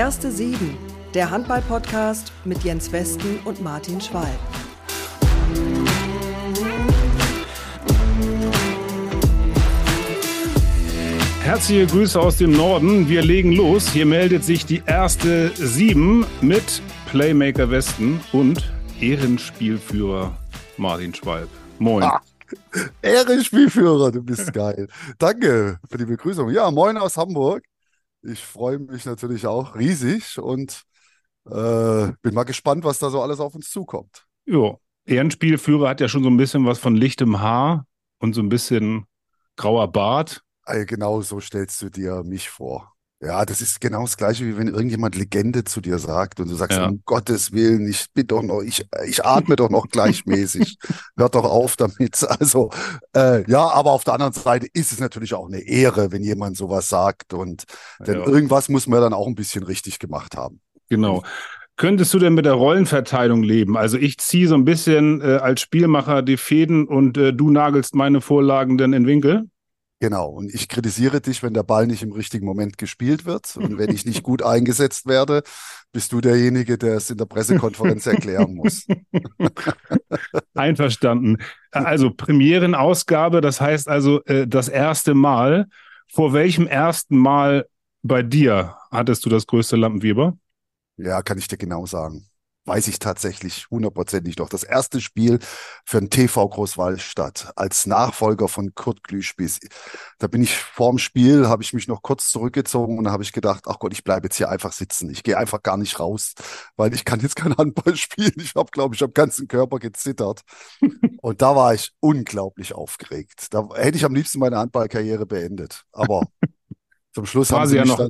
Erste Sieben, der Handball-Podcast mit Jens Westen und Martin Schwalb. Herzliche Grüße aus dem Norden. Wir legen los. Hier meldet sich die erste Sieben mit Playmaker Westen und Ehrenspielführer Martin Schwalb. Moin. Ah, Ehrenspielführer, du bist geil. Danke für die Begrüßung. Ja, moin aus Hamburg. Ich freue mich natürlich auch riesig und äh, bin mal gespannt, was da so alles auf uns zukommt. Jo, Ehrenspielführer hat ja schon so ein bisschen was von lichtem Haar und so ein bisschen grauer Bart. Genau so stellst du dir mich vor. Ja, das ist genau das Gleiche, wie wenn irgendjemand Legende zu dir sagt und du sagst, ja. um Gottes Willen, ich bin doch noch, ich, ich atme doch noch gleichmäßig. Hört doch auf damit. Also, äh, ja, aber auf der anderen Seite ist es natürlich auch eine Ehre, wenn jemand sowas sagt und denn ja. irgendwas muss man dann auch ein bisschen richtig gemacht haben. Genau. Könntest du denn mit der Rollenverteilung leben? Also ich ziehe so ein bisschen äh, als Spielmacher die Fäden und äh, du nagelst meine Vorlagen dann in Winkel? Genau. Und ich kritisiere dich, wenn der Ball nicht im richtigen Moment gespielt wird. Und wenn ich nicht gut eingesetzt werde, bist du derjenige, der es in der Pressekonferenz erklären muss. Einverstanden. Also Premierenausgabe, das heißt also äh, das erste Mal. Vor welchem ersten Mal bei dir hattest du das größte Lampenfieber? Ja, kann ich dir genau sagen weiß ich tatsächlich hundertprozentig noch. Das erste Spiel für den TV Großwallstadt als Nachfolger von Kurt Glühspieß. Da bin ich vorm Spiel, habe ich mich noch kurz zurückgezogen und habe ich gedacht, ach Gott, ich bleibe jetzt hier einfach sitzen. Ich gehe einfach gar nicht raus, weil ich kann jetzt kein Handball spielen. Ich habe, glaube ich, am ganzen Körper gezittert. und da war ich unglaublich aufgeregt. Da hätte ich am liebsten meine Handballkarriere beendet. Aber zum Schluss war sie ja noch,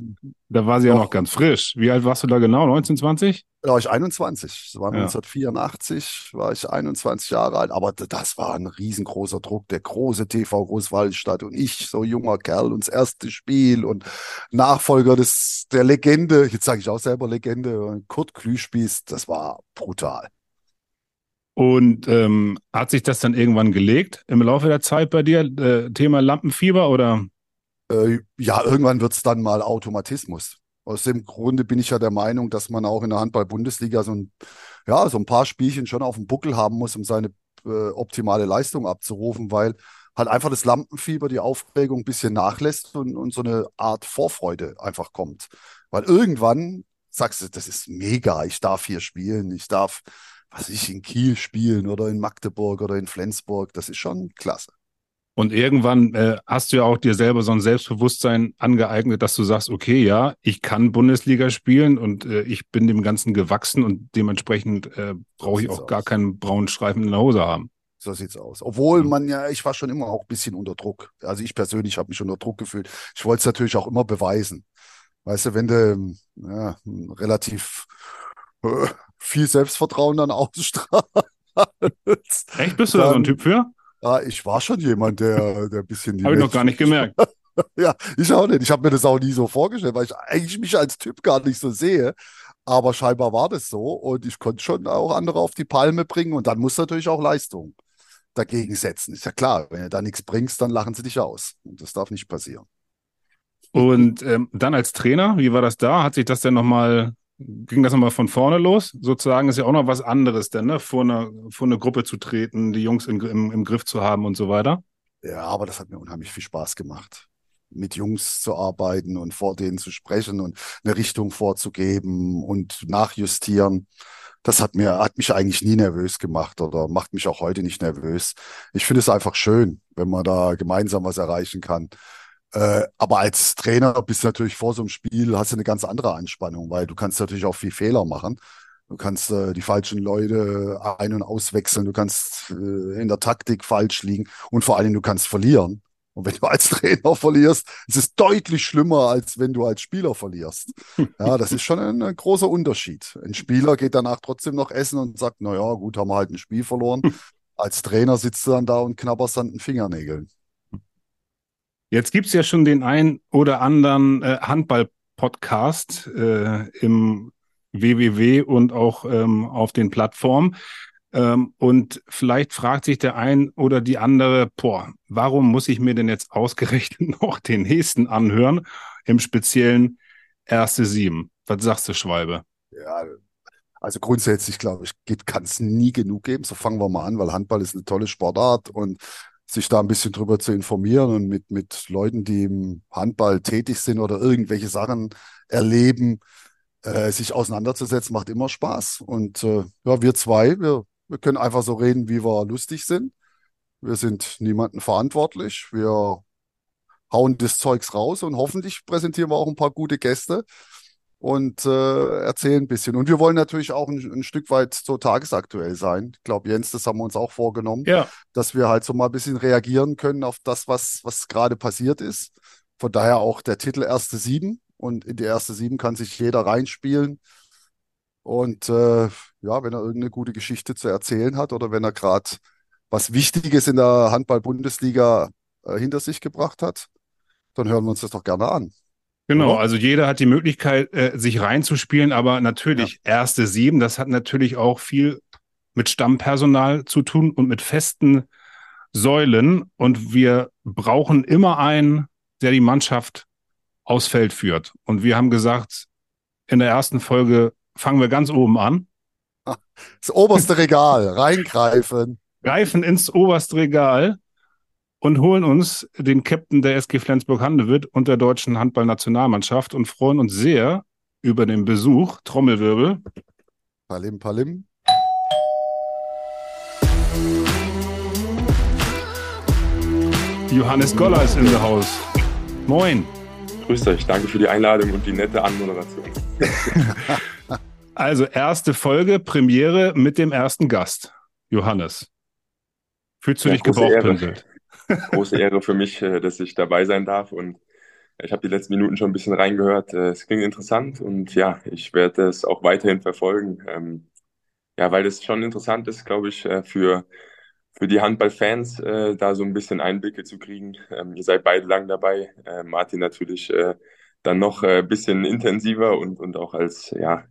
da war sie ja noch ganz frisch. Wie alt warst du da genau? 19, 20? Da war ich 21. Das war ja. 1984, war ich 21 Jahre alt. Aber das war ein riesengroßer Druck. Der große TV Großwaldstadt und ich, so junger Kerl, und das erste Spiel und Nachfolger des, der Legende, jetzt sage ich auch selber Legende, Kurt Klüspieß, das war brutal. Und ähm, hat sich das dann irgendwann gelegt im Laufe der Zeit bei dir? Äh, Thema Lampenfieber oder? Äh, ja, irgendwann wird es dann mal Automatismus. Aus dem Grunde bin ich ja der Meinung, dass man auch in der Handball-Bundesliga so ein, ja, so ein paar Spielchen schon auf dem Buckel haben muss, um seine äh, optimale Leistung abzurufen, weil halt einfach das Lampenfieber, die Aufregung ein bisschen nachlässt und, und so eine Art Vorfreude einfach kommt. Weil irgendwann sagst du, das ist mega, ich darf hier spielen, ich darf, was ich, in Kiel spielen oder in Magdeburg oder in Flensburg, das ist schon klasse. Und irgendwann äh, hast du ja auch dir selber so ein Selbstbewusstsein angeeignet, dass du sagst, okay, ja, ich kann Bundesliga spielen und äh, ich bin dem Ganzen gewachsen und dementsprechend äh, brauche ich auch aus. gar keinen braunen Streifen in der Hose haben. So sieht's aus. Obwohl man ja, ich war schon immer auch ein bisschen unter Druck. Also ich persönlich habe mich unter Druck gefühlt. Ich wollte es natürlich auch immer beweisen. Weißt du, wenn du ja, relativ äh, viel Selbstvertrauen dann ausstrahlst. Echt, bist du dann, da so ein Typ für? Ja, ich war schon jemand, der, der ein bisschen. Habe ich noch gar nicht gemerkt. ja, ich auch nicht. Ich habe mir das auch nie so vorgestellt, weil ich eigentlich mich als Typ gar nicht so sehe. Aber scheinbar war das so und ich konnte schon auch andere auf die Palme bringen und dann muss natürlich auch Leistung dagegen setzen. Ist ja klar, wenn du da nichts bringst, dann lachen sie dich aus. Und das darf nicht passieren. Und ähm, dann als Trainer, wie war das da? Hat sich das denn nochmal ging das nochmal von vorne los. Sozusagen ist ja auch noch was anderes, denn ne? vor, eine, vor eine Gruppe zu treten, die Jungs im, im, im Griff zu haben und so weiter. Ja, aber das hat mir unheimlich viel Spaß gemacht mit Jungs zu arbeiten und vor denen zu sprechen und eine Richtung vorzugeben und nachjustieren. Das hat mir, hat mich eigentlich nie nervös gemacht oder macht mich auch heute nicht nervös. Ich finde es einfach schön, wenn man da gemeinsam was erreichen kann. Äh, aber als Trainer bist du natürlich vor so einem Spiel, hast du eine ganz andere Anspannung, weil du kannst natürlich auch viel Fehler machen. Du kannst äh, die falschen Leute ein- und auswechseln, du kannst äh, in der Taktik falsch liegen und vor allem du kannst verlieren. Und wenn du als Trainer verlierst, ist es deutlich schlimmer, als wenn du als Spieler verlierst. Ja, das ist schon ein, ein großer Unterschied. Ein Spieler geht danach trotzdem noch essen und sagt, na ja, gut, haben wir halt ein Spiel verloren. Als Trainer sitzt du dann da und knabberst an den Fingernägeln. Jetzt gibt es ja schon den ein oder anderen äh, Handball-Podcast äh, im WWW und auch ähm, auf den Plattformen. Ähm, und vielleicht fragt sich der ein oder die andere, boah, warum muss ich mir denn jetzt ausgerechnet noch den nächsten anhören? Im speziellen erste Sieben. Was sagst du, Schwalbe? Ja, also grundsätzlich, glaube ich, kann es nie genug geben. So fangen wir mal an, weil Handball ist eine tolle Sportart und sich da ein bisschen drüber zu informieren und mit, mit Leuten, die im Handball tätig sind oder irgendwelche Sachen erleben, äh, sich auseinanderzusetzen, macht immer Spaß. Und äh, ja, wir zwei, wir, wir können einfach so reden, wie wir lustig sind. Wir sind niemanden verantwortlich. Wir hauen das Zeugs raus und hoffentlich präsentieren wir auch ein paar gute Gäste und äh, erzählen ein bisschen. Und wir wollen natürlich auch ein, ein Stück weit so tagesaktuell sein. Ich glaube, Jens, das haben wir uns auch vorgenommen, ja. dass wir halt so mal ein bisschen reagieren können auf das, was, was gerade passiert ist. Von daher auch der Titel Erste Sieben. Und in die Erste Sieben kann sich jeder reinspielen. Und äh, ja, wenn er irgendeine gute Geschichte zu erzählen hat oder wenn er gerade was Wichtiges in der Handball-Bundesliga äh, hinter sich gebracht hat, dann hören wir uns das doch gerne an. Genau, also jeder hat die Möglichkeit, äh, sich reinzuspielen, aber natürlich ja. erste sieben, das hat natürlich auch viel mit Stammpersonal zu tun und mit festen Säulen. Und wir brauchen immer einen, der die Mannschaft aufs Feld führt. Und wir haben gesagt, in der ersten Folge fangen wir ganz oben an. Das oberste Regal, reingreifen. Greifen ins oberste Regal und holen uns den Captain der SG Flensburg-Handewitt und der deutschen Handballnationalmannschaft und freuen uns sehr über den Besuch. Trommelwirbel. Palim, palim. Johannes Goller ist in der Haus. Moin. Grüßt euch, danke für die Einladung und die nette Anmoderation. also erste Folge, Premiere mit dem ersten Gast, Johannes. Fühlst du ja, dich gebauchpinselt? Große Ehre für mich, äh, dass ich dabei sein darf. Und ich habe die letzten Minuten schon ein bisschen reingehört. Äh, es klingt interessant und ja, ich werde es auch weiterhin verfolgen. Ähm, ja, weil es schon interessant ist, glaube ich, äh, für, für die Handballfans, da so ein bisschen Einblicke zu kriegen. Ähm, ihr seid beide lang dabei. Martin natürlich dann noch ein bisschen intensiver und, und auch als ja,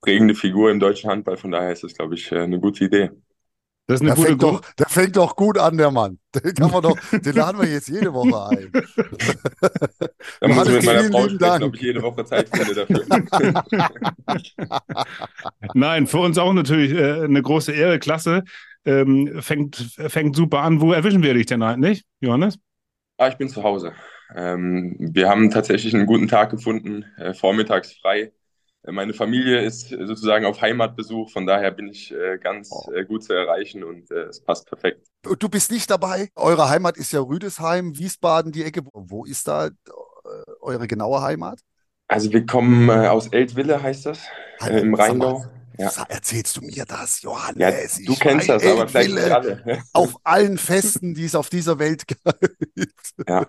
prägende Figur im deutschen Handball. Von daher ist es, glaube ich, eine gute Idee. Das ist eine der gute fängt doch, Der fängt doch gut an, der Mann. Den, kann man doch, den laden wir jetzt jede Woche ein. Da muss ich mit meiner Frau sprechen, ob ich jede Woche Zeit finde dafür. Nein, für uns auch natürlich äh, eine große Ehre, klasse. Ähm, fängt, fängt super an. Wo erwischen wir dich denn eigentlich, Johannes? Ah, ich bin zu Hause. Ähm, wir haben tatsächlich einen guten Tag gefunden, äh, vormittags frei. Meine Familie ist sozusagen auf Heimatbesuch, von daher bin ich äh, ganz oh. äh, gut zu erreichen und äh, es passt perfekt. Du bist nicht dabei? Eure Heimat ist ja Rüdesheim, Wiesbaden, die Ecke. Wo ist da äh, eure genaue Heimat? Also wir kommen äh, aus Eltville, heißt das, äh, im Rheingau. Ja. Erzählst du mir das, Johannes? Ja, du kennst das, aber vielleicht nicht alle. auf allen Festen, die es auf dieser Welt gibt. Ja,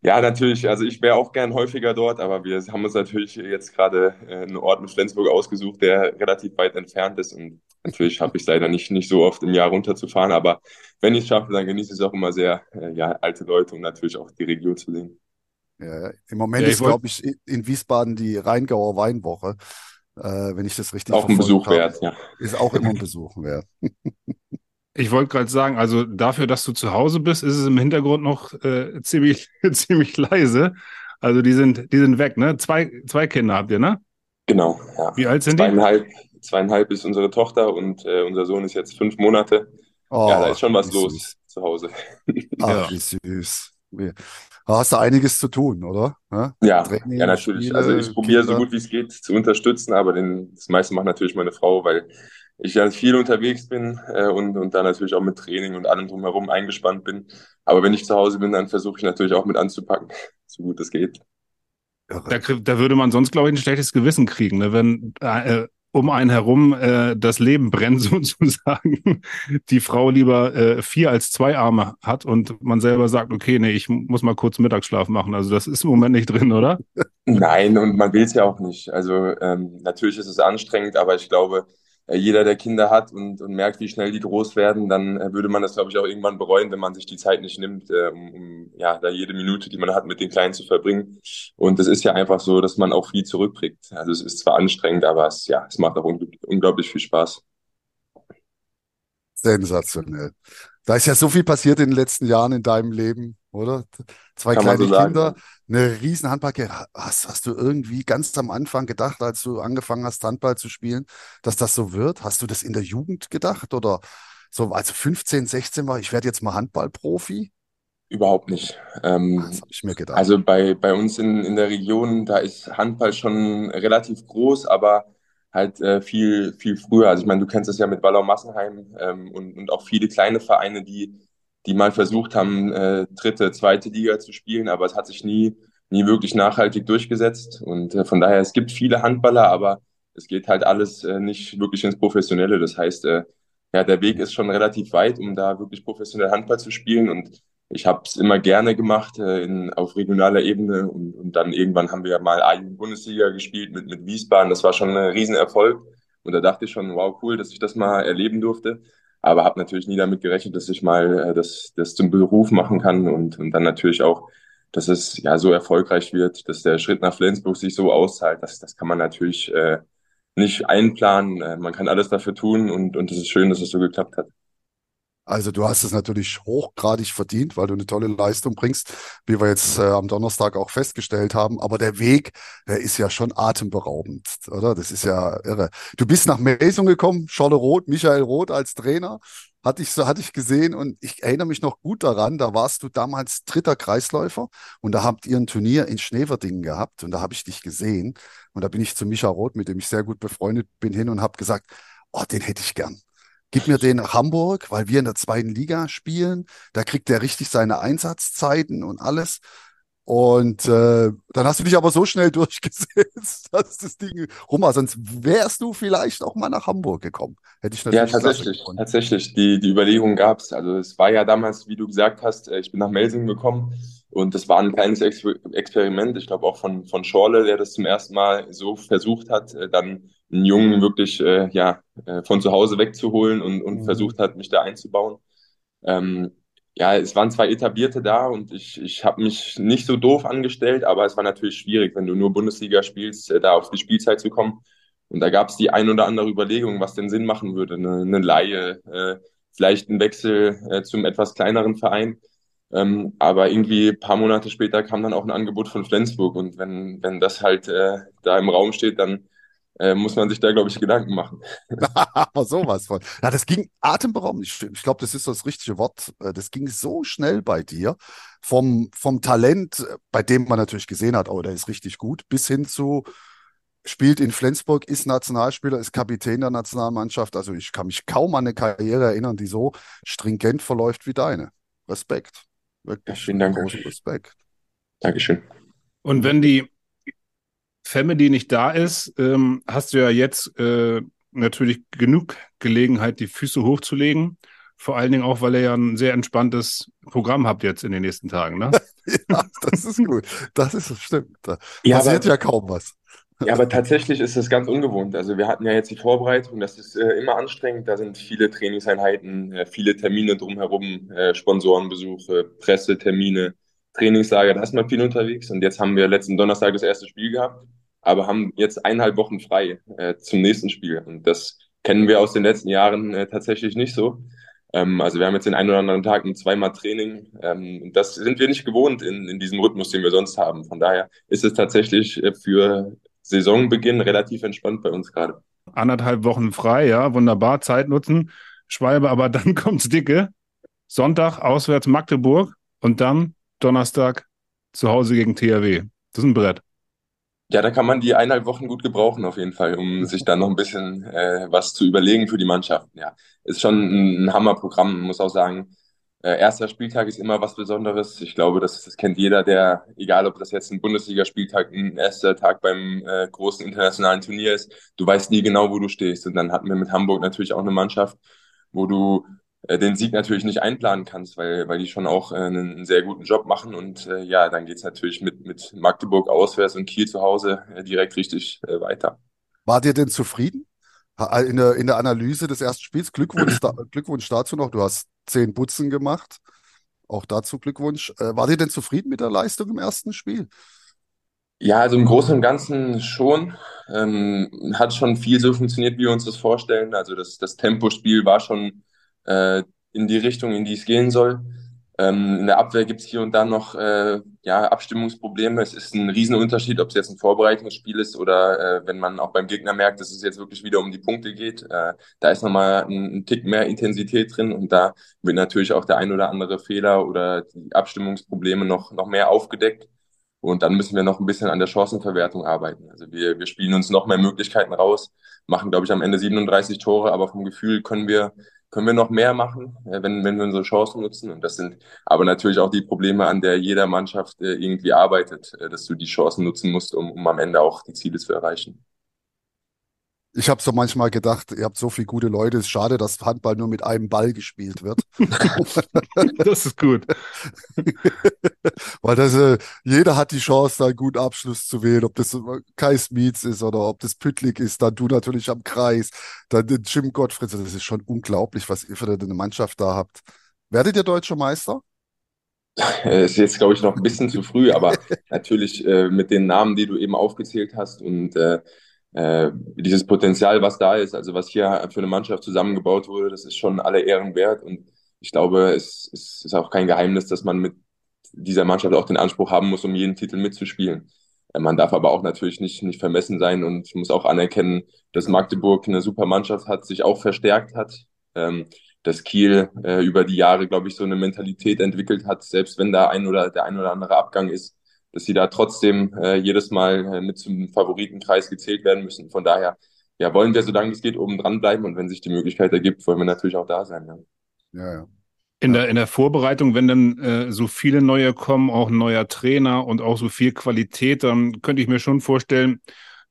ja natürlich. Also ich wäre auch gern häufiger dort, aber wir haben uns natürlich jetzt gerade äh, einen Ort mit Flensburg ausgesucht, der relativ weit entfernt ist. Und natürlich habe ich es leider nicht, nicht so oft im Jahr runterzufahren. Aber wenn ich es schaffe, dann genieße ich es auch immer sehr, äh, ja, alte Leute und natürlich auch die Region zu sehen. Ja, Im Moment ja, ist, glaube ich, in Wiesbaden die Rheingauer Weinwoche äh, wenn ich das richtig Auch ein Besuch habe. wert, ja. Ist auch immer ein Besuch wert. Ich wollte gerade sagen, also dafür, dass du zu Hause bist, ist es im Hintergrund noch äh, ziemlich, ziemlich leise. Also die sind, die sind weg, ne? Zwei, zwei Kinder habt ihr, ne? Genau, ja. Wie alt sind zweieinhalb, die? Zweieinhalb ist unsere Tochter und äh, unser Sohn ist jetzt fünf Monate. Oh, ja, da ist schon was los süß. zu Hause. Ach, ja. wie süß. Da hast du einiges zu tun, oder? Ja, ja, Training, ja natürlich. Spiele, also ich probiere so gut wie es geht zu unterstützen, aber den, das meiste macht natürlich meine Frau, weil ich ja viel unterwegs bin äh, und, und da natürlich auch mit Training und allem drumherum eingespannt bin. Aber wenn ich zu Hause bin, dann versuche ich natürlich auch mit anzupacken, so gut es geht. Da, da würde man sonst, glaube ich, ein schlechtes Gewissen kriegen, ne? wenn äh, um einen herum äh, das Leben brennt sozusagen, die Frau lieber äh, vier als zwei Arme hat und man selber sagt, okay, nee, ich muss mal kurz Mittagsschlaf machen. Also das ist im Moment nicht drin, oder? Nein, und man will es ja auch nicht. Also ähm, natürlich ist es anstrengend, aber ich glaube, jeder, der Kinder hat und, und merkt, wie schnell die groß werden, dann äh, würde man das, glaube ich, auch irgendwann bereuen, wenn man sich die Zeit nicht nimmt, äh, um, um ja, da jede Minute, die man hat, mit den Kleinen zu verbringen. Und es ist ja einfach so, dass man auch viel zurückkriegt. Also es ist zwar anstrengend, aber es, ja, es macht auch unglaublich viel Spaß. Sensationell. Da ist ja so viel passiert in den letzten Jahren in deinem Leben. Oder? Zwei Kann kleine so Kinder, eine riesen Handballkarriere. Hast, hast du irgendwie ganz am Anfang gedacht, als du angefangen hast, Handball zu spielen, dass das so wird? Hast du das in der Jugend gedacht oder so, als du 15, 16 war, ich werde jetzt mal Handballprofi? Überhaupt nicht. Ah, Das Ähm, habe ich mir gedacht. also bei, bei uns in, in der Region, da ist Handball schon relativ groß, aber halt äh, viel, viel früher. Also ich meine, du kennst es ja mit Ballau Massenheim ähm, und, und auch viele kleine Vereine, die, die mal versucht haben, äh, dritte, zweite Liga zu spielen, aber es hat sich nie, nie wirklich nachhaltig durchgesetzt. Und äh, von daher, es gibt viele Handballer, aber es geht halt alles äh, nicht wirklich ins Professionelle. Das heißt, äh, ja, der Weg ist schon relativ weit, um da wirklich professionell Handball zu spielen und ich habe es immer gerne gemacht äh, in, auf regionaler Ebene und, und dann irgendwann haben wir ja mal A-Jugend-Bundesliga gespielt mit, mit Wiesbaden. Das war schon ein Riesenerfolg und da dachte ich schon, wow, cool, dass ich das mal erleben durfte. Aber habe natürlich nie damit gerechnet, dass ich mal äh, das, das zum Beruf machen kann und, und dann natürlich auch, dass es ja so erfolgreich wird, dass der Schritt nach Flensburg sich so auszahlt. Das, das kann man natürlich äh, nicht einplanen. Äh, man kann alles dafür tun und, und es ist schön, dass es so geklappt hat. Also du hast es natürlich hochgradig verdient, weil du eine tolle Leistung bringst, wie wir jetzt äh, am Donnerstag auch festgestellt haben. Aber der Weg, der ist ja schon atemberaubend, oder? Das ist ja irre. Du bist nach Melsung gekommen, Scholle Roth, Michael Roth als Trainer. Hatte ich so, hatte ich gesehen und ich erinnere mich noch gut daran, da warst du damals dritter Kreisläufer und da habt ihr ein Turnier in Schneverdingen gehabt und da habe ich dich gesehen und da bin ich zu Micha Roth, mit dem ich sehr gut befreundet bin, hin und habe gesagt, oh, den hätte ich gern. Gib mir den nach Hamburg, weil wir in der zweiten Liga spielen. Da kriegt er richtig seine Einsatzzeiten und alles. Und äh, dann hast du dich aber so schnell durchgesetzt, dass das Ding rum war. Sonst wärst du vielleicht auch mal nach Hamburg gekommen. Hätte ich Ja, natürlich klasse tatsächlich, tatsächlich. Die, die Überlegung gab es. Also es war ja damals, wie du gesagt hast, äh, ich bin nach Melsungen gekommen und das war ein kleines Ex Experiment. Ich glaube auch von, von Schorle, der das zum ersten Mal so versucht hat, äh, dann einen Jungen wirklich äh, ja, äh, von zu Hause wegzuholen und, und Mhm. versucht hat, mich da einzubauen. Ähm, ja, es waren zwei Etablierte da und ich, ich habe mich nicht so doof angestellt, aber es war natürlich schwierig, wenn du nur Bundesliga spielst, äh, da auf die Spielzeit zu kommen. Und da gab es die ein oder andere Überlegung, was denn Sinn machen würde. Eine, eine Leihe, äh, vielleicht ein Wechsel äh, zum etwas kleineren Verein. Ähm, aber irgendwie paar Monate später kam dann auch ein Angebot von Flensburg. Und wenn, wenn das halt äh, da im Raum steht, dann äh, muss man sich da, glaube ich, Gedanken machen. Aber sowas von. Ja, das ging atemberaubend. Ich, ich glaube, das ist das richtige Wort. Äh, Das ging so schnell bei dir. Vom, vom Talent, äh, bei dem man natürlich gesehen hat, oh, der ist richtig gut, bis hin zu spielt in Flensburg, ist Nationalspieler, ist Kapitän der Nationalmannschaft. Also ich kann mich kaum an eine Karriere erinnern, die so stringent verläuft wie deine. Respekt. Ja, Wirklich vielen Dank. großen Respekt. Dankeschön. Und wenn die Family nicht da ist, ähm, hast du ja jetzt äh, natürlich genug Gelegenheit, die Füße hochzulegen. Vor allen Dingen auch, weil ihr ja ein sehr entspanntes Programm habt jetzt in den nächsten Tagen, ne? Ja, das ist gut. Das ist stimmt. Da Ja, passiert aber ja kaum was. Ja, aber tatsächlich ist es ganz ungewohnt. Also wir hatten ja jetzt die Vorbereitung, das ist äh, immer anstrengend. Da sind viele Trainingseinheiten, äh, viele Termine drumherum, äh, Sponsorenbesuche, Pressetermine, Trainingslager, da ist man viel unterwegs. Und jetzt haben wir letzten Donnerstag das erste Spiel gehabt, aber haben jetzt eineinhalb Wochen frei äh, zum nächsten Spiel. Und das kennen wir aus den letzten Jahren äh, tatsächlich nicht so. Ähm, also wir haben jetzt den einen oder anderen Tag ein zweimal Training. Ähm, das sind wir nicht gewohnt in, in diesem Rhythmus, den wir sonst haben. Von daher ist es tatsächlich äh, für Saisonbeginn relativ entspannt bei uns gerade. Anderthalb Wochen frei, ja, wunderbar, Zeit nutzen, Schwalbe, aber dann kommt's dicke. Sonntag auswärts Magdeburg und dann Donnerstag zu Hause gegen THW. Das ist ein Brett. Ja, da kann man die eineinhalb Wochen gut gebrauchen auf jeden Fall, um sich dann noch ein bisschen äh, was zu überlegen für die Mannschaften. Ja, ist schon ein, Hammerprogramm, muss auch sagen. Äh, erster Spieltag ist immer was Besonderes. Ich glaube, das, das kennt jeder, der, egal ob das jetzt ein Bundesligaspieltag, ein erster Tag beim äh, großen internationalen Turnier ist, du weißt nie genau, wo du stehst. Und dann hatten wir mit Hamburg natürlich auch eine Mannschaft, wo du den Sieg natürlich nicht einplanen kannst, weil, weil die schon auch äh, einen, sehr guten Job machen. Und äh, ja, dann geht's natürlich mit, mit Magdeburg auswärts und Kiel zu Hause äh, direkt richtig äh, weiter. Wart ihr denn zufrieden? In der, in der Analyse des ersten Spiels, Glückwunsch, da, Glückwunsch dazu noch. Du hast zehn Butzen gemacht. Auch dazu Glückwunsch. Äh, wart ihr denn zufrieden mit der Leistung im ersten Spiel? Ja, also im Großen und Ganzen schon. Ähm, hat schon viel so funktioniert, wie wir uns das vorstellen. Also das, das Tempospiel war schon äh, in die Richtung, in die es gehen soll. Ähm, in der Abwehr gibt es hier und da noch äh, ja, Abstimmungsprobleme. Es ist ein Riesenunterschied, ob es jetzt ein Vorbereitungsspiel ist oder äh, wenn man auch beim Gegner merkt, dass es jetzt wirklich wieder um die Punkte geht. Äh, da ist nochmal ein, ein Tick mehr Intensität drin und da wird natürlich auch der ein oder andere Fehler oder die Abstimmungsprobleme noch, noch mehr aufgedeckt. Und dann müssen wir noch ein bisschen an der Chancenverwertung arbeiten. Also wir, wir spielen uns noch mehr Möglichkeiten raus, machen, glaube ich, am Ende 37 Tore, aber vom Gefühl können wir können wir noch mehr machen, wenn, wenn wir unsere Chancen nutzen. Und das sind aber natürlich auch die Probleme, an der jeder Mannschaft äh, irgendwie arbeitet, äh, dass du die Chancen nutzen musst, um, um am Ende auch die Ziele zu erreichen. Ich habe so manchmal gedacht, ihr habt so viele gute Leute, es ist schade, dass Handball nur mit einem Ball gespielt wird. das ist gut. Weil das, äh, jeder hat die Chance, da einen guten Abschluss zu wählen, ob das Kai Smits ist oder ob das Püttlik ist, dann du natürlich am Kreis, dann Jim Gottfried. Das ist schon unglaublich, was ihr für eine Mannschaft da habt. Werdet ihr deutscher Meister? Es ist jetzt, glaube ich, noch ein bisschen zu früh, aber natürlich äh, mit den Namen, die du eben aufgezählt hast und äh, äh, dieses Potenzial, was da ist, also was hier für eine Mannschaft zusammengebaut wurde, das ist schon alle Ehren wert. Und ich glaube, es, es ist auch kein Geheimnis, dass man mit dieser Mannschaft auch den Anspruch haben muss, um jeden Titel mitzuspielen. Äh, man darf aber auch natürlich nicht, nicht vermessen sein und muss auch anerkennen, dass Magdeburg eine super Mannschaft hat, sich auch verstärkt hat. Ähm, dass Kiel äh, über die Jahre, glaube ich, so eine Mentalität entwickelt hat, selbst wenn da ein oder der ein oder andere Abgang ist, dass sie da trotzdem äh, jedes Mal äh, mit zum Favoritenkreis gezählt werden müssen. Von daher, ja, wollen wir, solange es geht, oben dran bleiben und wenn sich die Möglichkeit ergibt, wollen wir natürlich auch da sein. Ja, ja. ja. In der, in der Vorbereitung, wenn dann äh, so viele neue kommen, auch ein neuer Trainer und auch so viel Qualität, dann könnte ich mir schon vorstellen,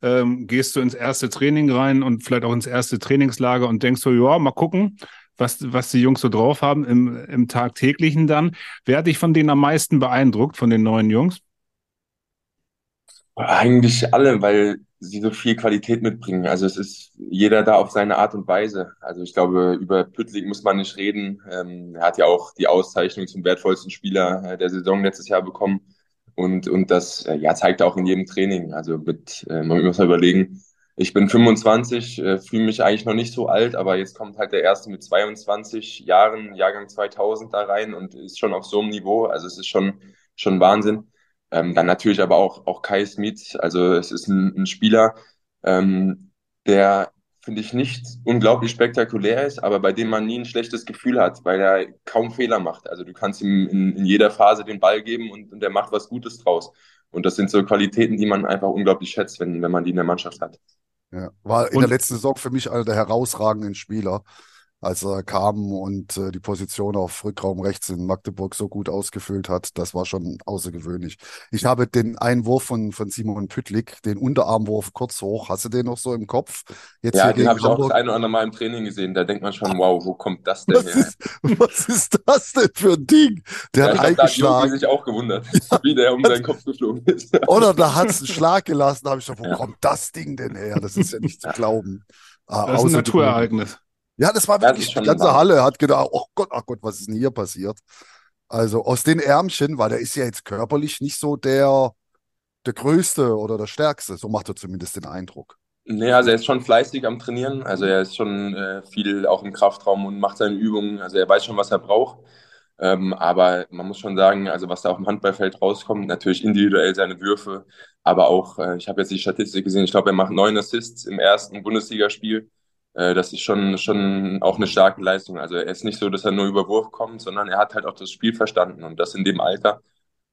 ähm, gehst du ins erste Training rein und vielleicht auch ins erste Trainingslager und denkst so, ja, mal gucken, was, was die Jungs so drauf haben im, im tagtäglichen dann. Wer hat dich von denen am meisten beeindruckt, von den neuen Jungs? Eigentlich alle, weil sie so viel Qualität mitbringen. Also es ist jeder da auf seine Art und Weise. Also ich glaube, über Püttlik muss man nicht reden. Ähm, er hat ja auch die Auszeichnung zum wertvollsten Spieler äh, der Saison letztes Jahr bekommen. Und, und das äh, ja, zeigt er auch in jedem Training. Also mit, äh, man muss mal überlegen, ich bin 25, äh, fühle mich eigentlich noch nicht so alt, aber jetzt kommt halt der erste mit 22 Jahren, Jahrgang 2000 da rein und ist schon auf so einem Niveau. Also es ist schon, schon Wahnsinn. Ähm, dann natürlich aber auch, auch Kai Smith. Also es ist ein, ein Spieler, ähm, der, finde ich, nicht unglaublich spektakulär ist, aber bei dem man nie ein schlechtes Gefühl hat, weil er kaum Fehler macht. Also du kannst ihm in, in jeder Phase den Ball geben und, und er macht was Gutes draus. Und das sind so Qualitäten, die man einfach unglaublich schätzt, wenn, wenn man die in der Mannschaft hat. Ja, war in und, der letzten Saison für mich einer der herausragenden Spieler als er kam und äh, die Position auf Rückraum rechts in Magdeburg so gut ausgefüllt hat, das war schon außergewöhnlich. Ich habe den Einwurf von, von Simon Püttlik, den Unterarmwurf kurz hoch, hast du den noch so im Kopf? Jetzt ja, den habe ich auch das ein oder andere Mal im Training gesehen, da denkt man schon, wow, wo kommt das denn was her? Ist, was ist das denn für ein Ding? Der ja, hat eingeschlagen. Da hat sich auch gewundert, ja. wie der um seinen Kopf geflogen ist. Oder da hat es einen Schlag gelassen, da habe ich gedacht, wo ja. kommt das Ding denn her? Das ist ja nicht zu glauben. Ah, das ist ein Naturereignis. Ja, das war wirklich, die ganze Halle hat gedacht, oh Gott, ach Gott, was ist denn hier passiert? Also aus den Ärmchen, weil er ist ja jetzt körperlich nicht so der, der Größte oder der Stärkste. So macht er zumindest den Eindruck. Nee, also er ist schon fleißig am Trainieren. Also er ist schon äh, viel auch im Kraftraum und macht seine Übungen. Also er weiß schon, was er braucht. Ähm, aber man muss schon sagen, also was da auf dem Handballfeld rauskommt, natürlich individuell seine Würfe, aber auch, äh, ich habe jetzt die Statistik gesehen, ich glaube, er macht neun Assists im ersten Bundesligaspiel. Äh, das ist schon, schon auch eine starke Leistung. Also er ist nicht so, dass er nur über Wurf kommt, sondern er hat halt auch das Spiel verstanden und das in dem Alter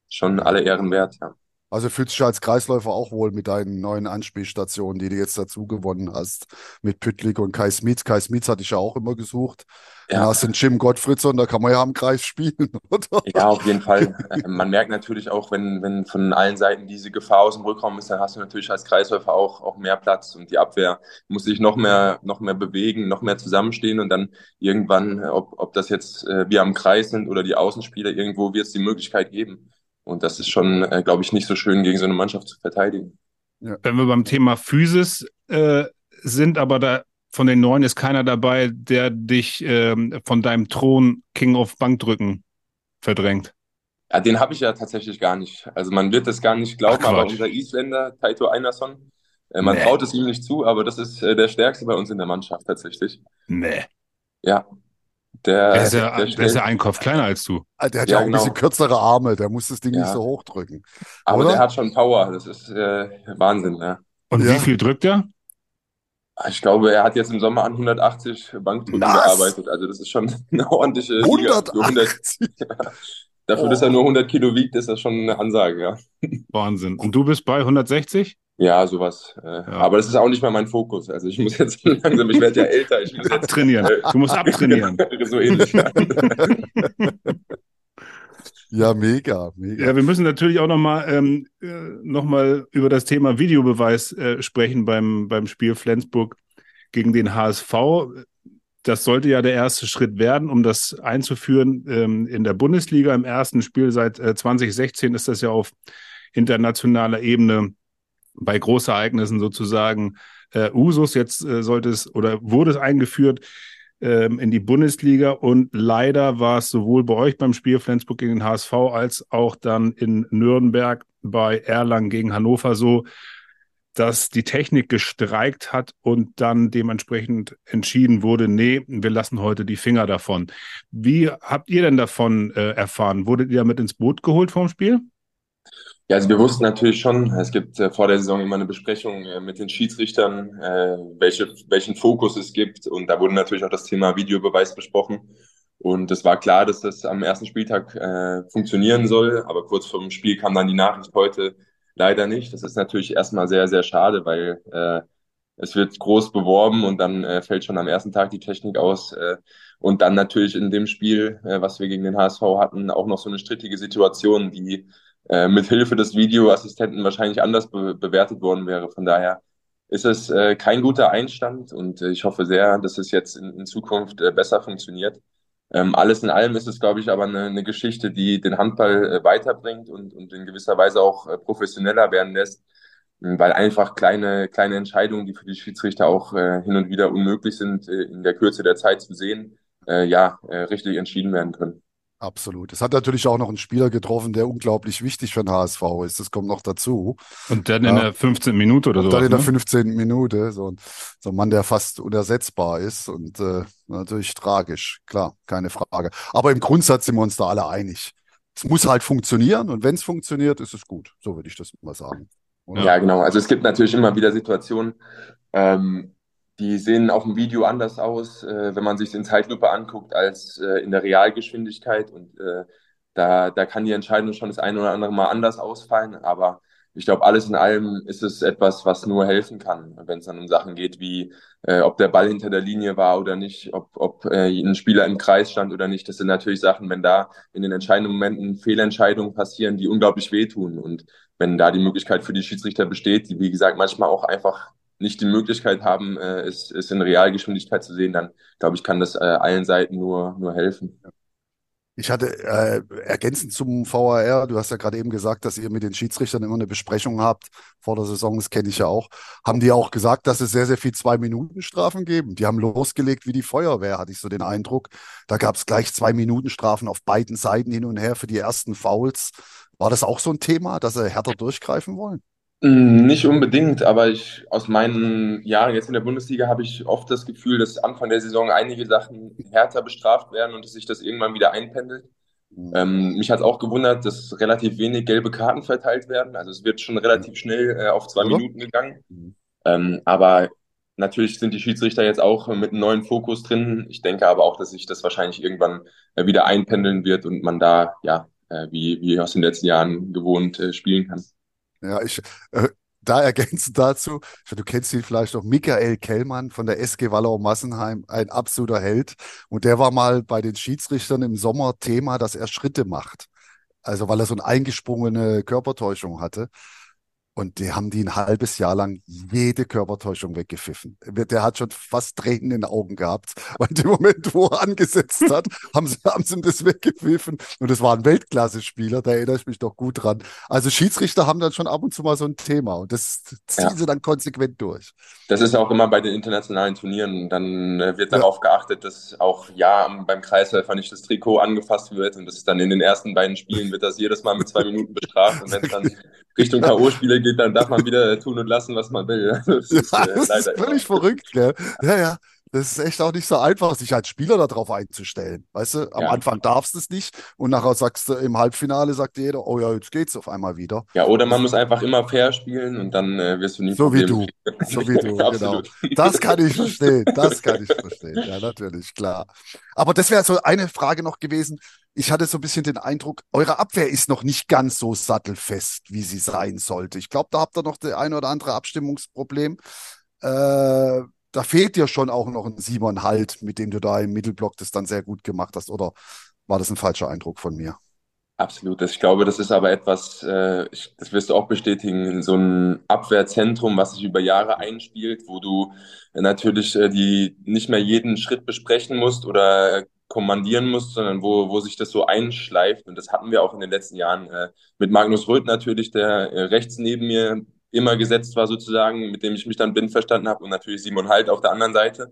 schon alle Ehren wert, ja. Also fühlst du dich als Kreisläufer auch wohl mit deinen neuen Anspielstationen, die du jetzt dazu gewonnen hast, mit Püttlik und Kai Smits. Kai Smits hatte ich ja auch immer gesucht. Ja. Dann hast du den Jim Gottfried und da kann man ja am Kreis spielen, oder? Ja, auf jeden Fall. Äh, man merkt natürlich auch, wenn, wenn von allen Seiten diese Gefahr aus dem Rückraum ist, dann hast du natürlich als Kreisläufer auch, auch mehr Platz und die Abwehr muss sich noch mehr, noch mehr bewegen, noch mehr zusammenstehen und dann irgendwann, ob, ob das jetzt äh, wir am Kreis sind oder die Außenspieler, irgendwo wird es die Möglichkeit geben. Und das ist schon, äh, glaube ich, nicht so schön, gegen so eine Mannschaft zu verteidigen. Ja. Wenn wir beim Thema Physis äh, sind, aber da von den neun ist keiner dabei, der dich ähm, von deinem Thron King of Bankdrücken verdrängt. Ja, den habe ich ja tatsächlich gar nicht. Also man wird das gar nicht glauben, Ach, aber unser Isländer, Taito Einarsson, äh, man nee. traut es ihm nicht zu, aber das ist äh, der Stärkste bei uns in der Mannschaft tatsächlich. Nee. Ja. Der, der, ist ja, der, der ist ja ein Kopf kleiner als du. Ah, der hat ja, ja auch genau. ein bisschen kürzere Arme, der muss das Ding ja. nicht so hoch drücken. Aber oder? der hat schon Power, das ist äh, Wahnsinn. Ja. Und wie viel drückt er? Ich glaube, er hat jetzt im Sommer an 180 Bankdrücken gearbeitet. Also das ist schon eine ordentliche 180? Liga. Ja. Dafür, oh. dass er nur 100 Kilo wiegt, ist das schon eine Ansage, ja. Wahnsinn. Und du bist bei 1160? Ja, sowas. Äh, ja. Aber das ist auch nicht mal mein Fokus. Also ich muss jetzt langsam, ich werde ja älter. Ich muss jetzt trainieren. Du musst abtrainieren. so ähnlich. Ja. ja, mega, mega. Ja, wir müssen natürlich auch nochmal ähm, äh, noch über das Thema Videobeweis äh, sprechen beim, beim Spiel Flensburg gegen den HSV das sollte ja der erste Schritt werden, um das einzuführen ähm, in der Bundesliga. Im ersten Spiel seit äh, 2016 ist das ja auf internationaler Ebene bei Großereignissen sozusagen äh, Usus. Jetzt äh, sollte es oder wurde es eingeführt ähm, in die Bundesliga und leider war es sowohl bei euch beim Spiel Flensburg gegen den HSV als auch dann in Nürnberg bei Erlangen gegen Hannover so, dass die Technik gestreikt hat und dann dementsprechend entschieden wurde, nee, wir lassen heute die Finger davon. Wie habt ihr denn davon äh, erfahren? Wurdet ihr mit ins Boot geholt vorm Spiel? Ja, also wir wussten natürlich schon, es gibt äh, vor der Saison immer eine Besprechung äh, mit den Schiedsrichtern, äh, welche, welchen Fokus es gibt. Und da wurde natürlich auch das Thema Videobeweis besprochen. Und es war klar, dass das am ersten Spieltag äh, funktionieren soll. Aber kurz vor dem Spiel kam dann die Nachricht heute, leider nicht. Das ist natürlich erstmal sehr, sehr schade, weil äh, es wird groß beworben und dann äh, fällt schon am ersten Tag die Technik aus. Äh, und dann natürlich in dem Spiel, äh, was wir gegen den HSV hatten, auch noch so eine strittige Situation, die äh, mit Hilfe des Videoassistenten wahrscheinlich anders be bewertet worden wäre. Von daher ist es äh, kein guter Einstand und äh, ich hoffe sehr, dass es jetzt in, in Zukunft äh, besser funktioniert. Ähm, alles in allem ist es, glaube ich, aber eine, eine Geschichte, die den Handball äh, weiterbringt und, und in gewisser Weise auch äh, professioneller werden lässt, weil einfach kleine, kleine Entscheidungen, die für die Schiedsrichter auch äh, hin und wieder unmöglich sind, äh, in der Kürze der Zeit zu sehen, äh, ja, richtig entschieden werden können. Absolut. Es hat natürlich auch noch einen Spieler getroffen, der unglaublich wichtig für den HSV ist. Das kommt noch dazu. Und dann in der 15. Minute oder so. Dann in der 15. Ne? Minute. So ein, so ein Mann, der fast unersetzbar ist und äh, natürlich tragisch. Klar, keine Frage. Aber im Grundsatz sind wir uns da alle einig. Es muss halt funktionieren und wenn es funktioniert, ist es gut. So würde ich das mal sagen. Oder? Ja, genau. Also es gibt natürlich immer wieder Situationen, ähm, die sehen auf dem Video anders aus, äh, wenn man sich in Zeitlupe anguckt, als äh, in der Realgeschwindigkeit. Und äh, da, da kann die Entscheidung schon das eine oder andere Mal anders ausfallen. Aber ich glaube, alles in allem ist es etwas, was nur helfen kann, wenn es dann um Sachen geht, wie äh, ob der Ball hinter der Linie war oder nicht, ob, ob äh, ein Spieler im Kreis stand oder nicht. Das sind natürlich Sachen, wenn da in den entscheidenden Momenten Fehlentscheidungen passieren, die unglaublich wehtun. Und wenn da die Möglichkeit für die Schiedsrichter besteht, die wie gesagt manchmal auch einfach nicht die Möglichkeit haben, äh, es, es in Realgeschwindigkeit zu sehen, dann glaube ich, kann das äh, allen Seiten nur, nur helfen. Ich hatte äh, ergänzend zum VAR, du hast ja gerade eben gesagt, dass ihr mit den Schiedsrichtern immer eine Besprechung habt vor der Saison, das kenne ich ja auch. Haben die auch gesagt, dass es sehr, sehr viel Zwei-Minuten-Strafen geben? Die haben losgelegt wie die Feuerwehr, hatte ich so den Eindruck. Da gab es gleich Zwei-Minuten-Strafen auf beiden Seiten hin und her für die ersten Fouls. War das auch so ein Thema, dass sie härter durchgreifen wollen? Mm, nicht unbedingt, aber ich aus meinen Jahren jetzt in der Bundesliga habe ich oft das Gefühl, dass Anfang der Saison einige Sachen härter bestraft werden und dass sich das irgendwann wieder einpendelt. Mhm. Ähm, mich hat es auch gewundert, dass relativ wenig gelbe Karten verteilt werden. Also es wird schon relativ schnell äh, auf zwei Oder? Minuten gegangen. Ähm, aber natürlich sind die Schiedsrichter jetzt auch mit einem neuen Fokus drin. Ich denke aber auch, dass sich das wahrscheinlich irgendwann äh, wieder einpendeln wird und man da, ja, äh, wie, wie aus den letzten Jahren gewohnt, äh, spielen kann. Ja, ich, äh, da ergänzend dazu, du kennst ihn vielleicht noch, Michael Kellmann von der SG Wallau Massenheim, ein absoluter Held. Und der war mal bei den Schiedsrichtern im Sommer Thema, dass er Schritte macht. Also weil er so eine eingesprungene Körpertäuschung hatte. Und die haben die ein halbes Jahr lang jede Körpertäuschung weggepfiffen. Der hat schon fast Tränen in den Augen gehabt, weil in dem Moment, wo er angesetzt hat, haben sie, haben sie ihm das weggepfiffen. Und es war ein Weltklasse-Spieler, da erinnere ich mich doch gut dran. Also Schiedsrichter haben dann schon ab und zu mal so ein Thema und das ziehen ja. sie dann konsequent durch. Das ist auch immer bei den internationalen Turnieren. Dann äh, wird darauf ja. geachtet, dass auch ja beim Kreisläufer nicht das Trikot angefasst wird und das ist dann in den ersten beiden Spielen wird das jedes Mal mit zwei Minuten bestraft und wenn es dann Richtung K.O.-Spiele geht, dann darf man wieder tun und lassen, was man will. Das, ja, ist, äh, das ist völlig verrückt, gell? Ja, ja. Das ist echt auch nicht so einfach, sich als Spieler darauf einzustellen. Weißt du, am Ja. Anfang darfst du es nicht und nachher sagst du im Halbfinale, sagt jeder, oh ja, jetzt geht's auf einmal wieder. Ja, oder man muss einfach immer fair spielen und dann äh, wirst du nie So wie Probleme du. kriegen. So wie du, genau. Das kann ich verstehen. Das kann ich verstehen. Ja, natürlich, klar. Aber das wäre so eine Frage noch gewesen. Ich hatte so ein bisschen den Eindruck, eure Abwehr ist noch nicht ganz so sattelfest, wie sie sein sollte. Ich glaube, da habt ihr noch das ein oder andere Abstimmungsproblem. Äh, da fehlt dir schon auch noch ein Simon Halt, mit dem du da im Mittelblock das dann sehr gut gemacht hast. Oder war das ein falscher Eindruck von mir? Absolut. Ich glaube, das ist aber etwas, äh, das wirst du auch bestätigen, so ein Abwehrzentrum, was sich über Jahre einspielt, wo du natürlich äh, die nicht mehr jeden Schritt besprechen musst oder kommandieren musst, sondern wo, wo sich das so einschleift. Und das hatten wir auch in den letzten Jahren äh, mit Magnus Röth natürlich, der rechts neben mir immer gesetzt war sozusagen, mit dem ich mich dann blind verstanden habe und natürlich Simon Halt auf der anderen Seite.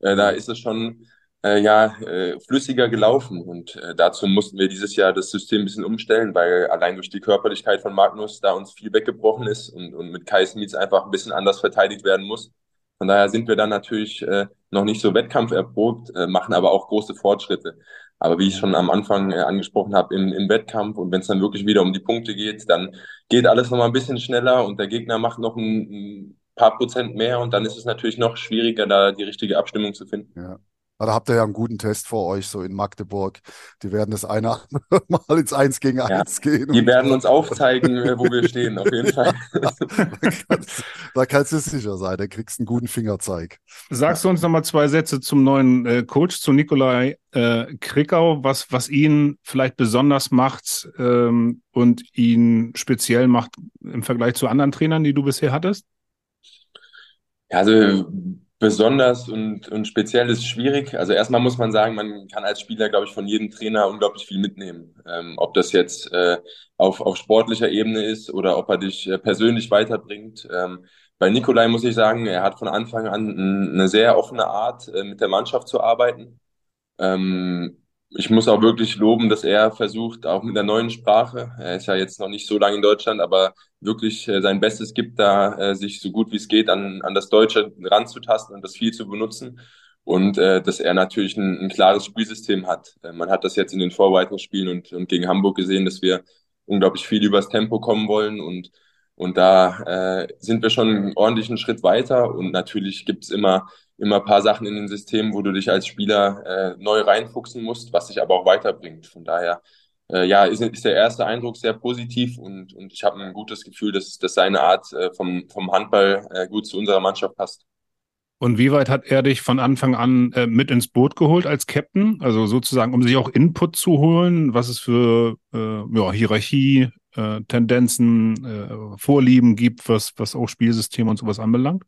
Äh, da ist es schon äh, ja, äh, flüssiger gelaufen. Und äh, dazu mussten wir dieses Jahr das System ein bisschen umstellen, weil allein durch die Körperlichkeit von Magnus da uns viel weggebrochen ist und, und mit Kai Smits einfach ein bisschen anders verteidigt werden muss. Von daher sind wir dann natürlich äh, noch nicht so wettkampferprobt, äh, machen aber auch große Fortschritte. Aber wie ich schon am Anfang äh, angesprochen habe, im, im Wettkampf und wenn es dann wirklich wieder um die Punkte geht, dann geht alles nochmal ein bisschen schneller und der Gegner macht noch ein, ein paar Prozent mehr und dann ist es natürlich noch schwieriger, da die richtige Abstimmung zu finden. Ja. Aber Da habt ihr ja einen guten Test vor euch, so in Magdeburg. Die werden das eine andere Mal ins Eins gegen Ja, Eins gehen. Die werden uns aufzeigen, äh, wo wir stehen, auf jeden Fall. da kannst, da kannst du sicher sein, da kriegst du einen guten Fingerzeig. Sagst du uns nochmal zwei Sätze zum neuen äh, Coach, zu Nikolai äh, Krickau, was, was ihn vielleicht besonders macht ähm, und ihn speziell macht im Vergleich zu anderen Trainern, die du bisher hattest? Ja, also besonders und, und speziell ist schwierig. Also erstmal muss man sagen, man kann als Spieler, glaube ich, von jedem Trainer unglaublich viel mitnehmen. Ähm, ob das jetzt äh, auf, auf sportlicher Ebene ist oder ob er dich äh, persönlich weiterbringt. Ähm, bei Nikolai muss ich sagen, er hat von Anfang an eine sehr offene Art, äh, mit der Mannschaft zu arbeiten. Ähm, ich muss auch wirklich loben, dass er versucht, auch mit der neuen Sprache, er ist ja jetzt noch nicht so lange in Deutschland, aber wirklich äh, sein Bestes gibt, da äh, sich so gut wie es geht an, an das Deutsche ranzutasten und das viel zu benutzen. Und äh, dass er natürlich ein, ein klares Spielsystem hat. Äh, man hat das jetzt in den Vorbereitungsspielen und, und gegen Hamburg gesehen, dass wir unglaublich viel übers Tempo kommen wollen und und da äh, sind wir schon einen ordentlichen Schritt weiter. Und natürlich gibt's immer, immer ein paar Sachen in den Systemen, wo du dich als Spieler äh, neu reinfuchsen musst, was dich aber auch weiterbringt. Von daher, äh, ja, ist, ist der erste Eindruck sehr positiv und, und ich habe ein gutes Gefühl, dass, dass seine Art äh, vom, vom Handball äh, gut zu unserer Mannschaft passt. Und wie weit hat er dich von Anfang an äh, mit ins Boot geholt als Captain? Also sozusagen, um sich auch Input zu holen, was es für äh, ja, Hierarchie, Tendenzen, Vorlieben gibt, was, was auch Spielsystem und sowas anbelangt?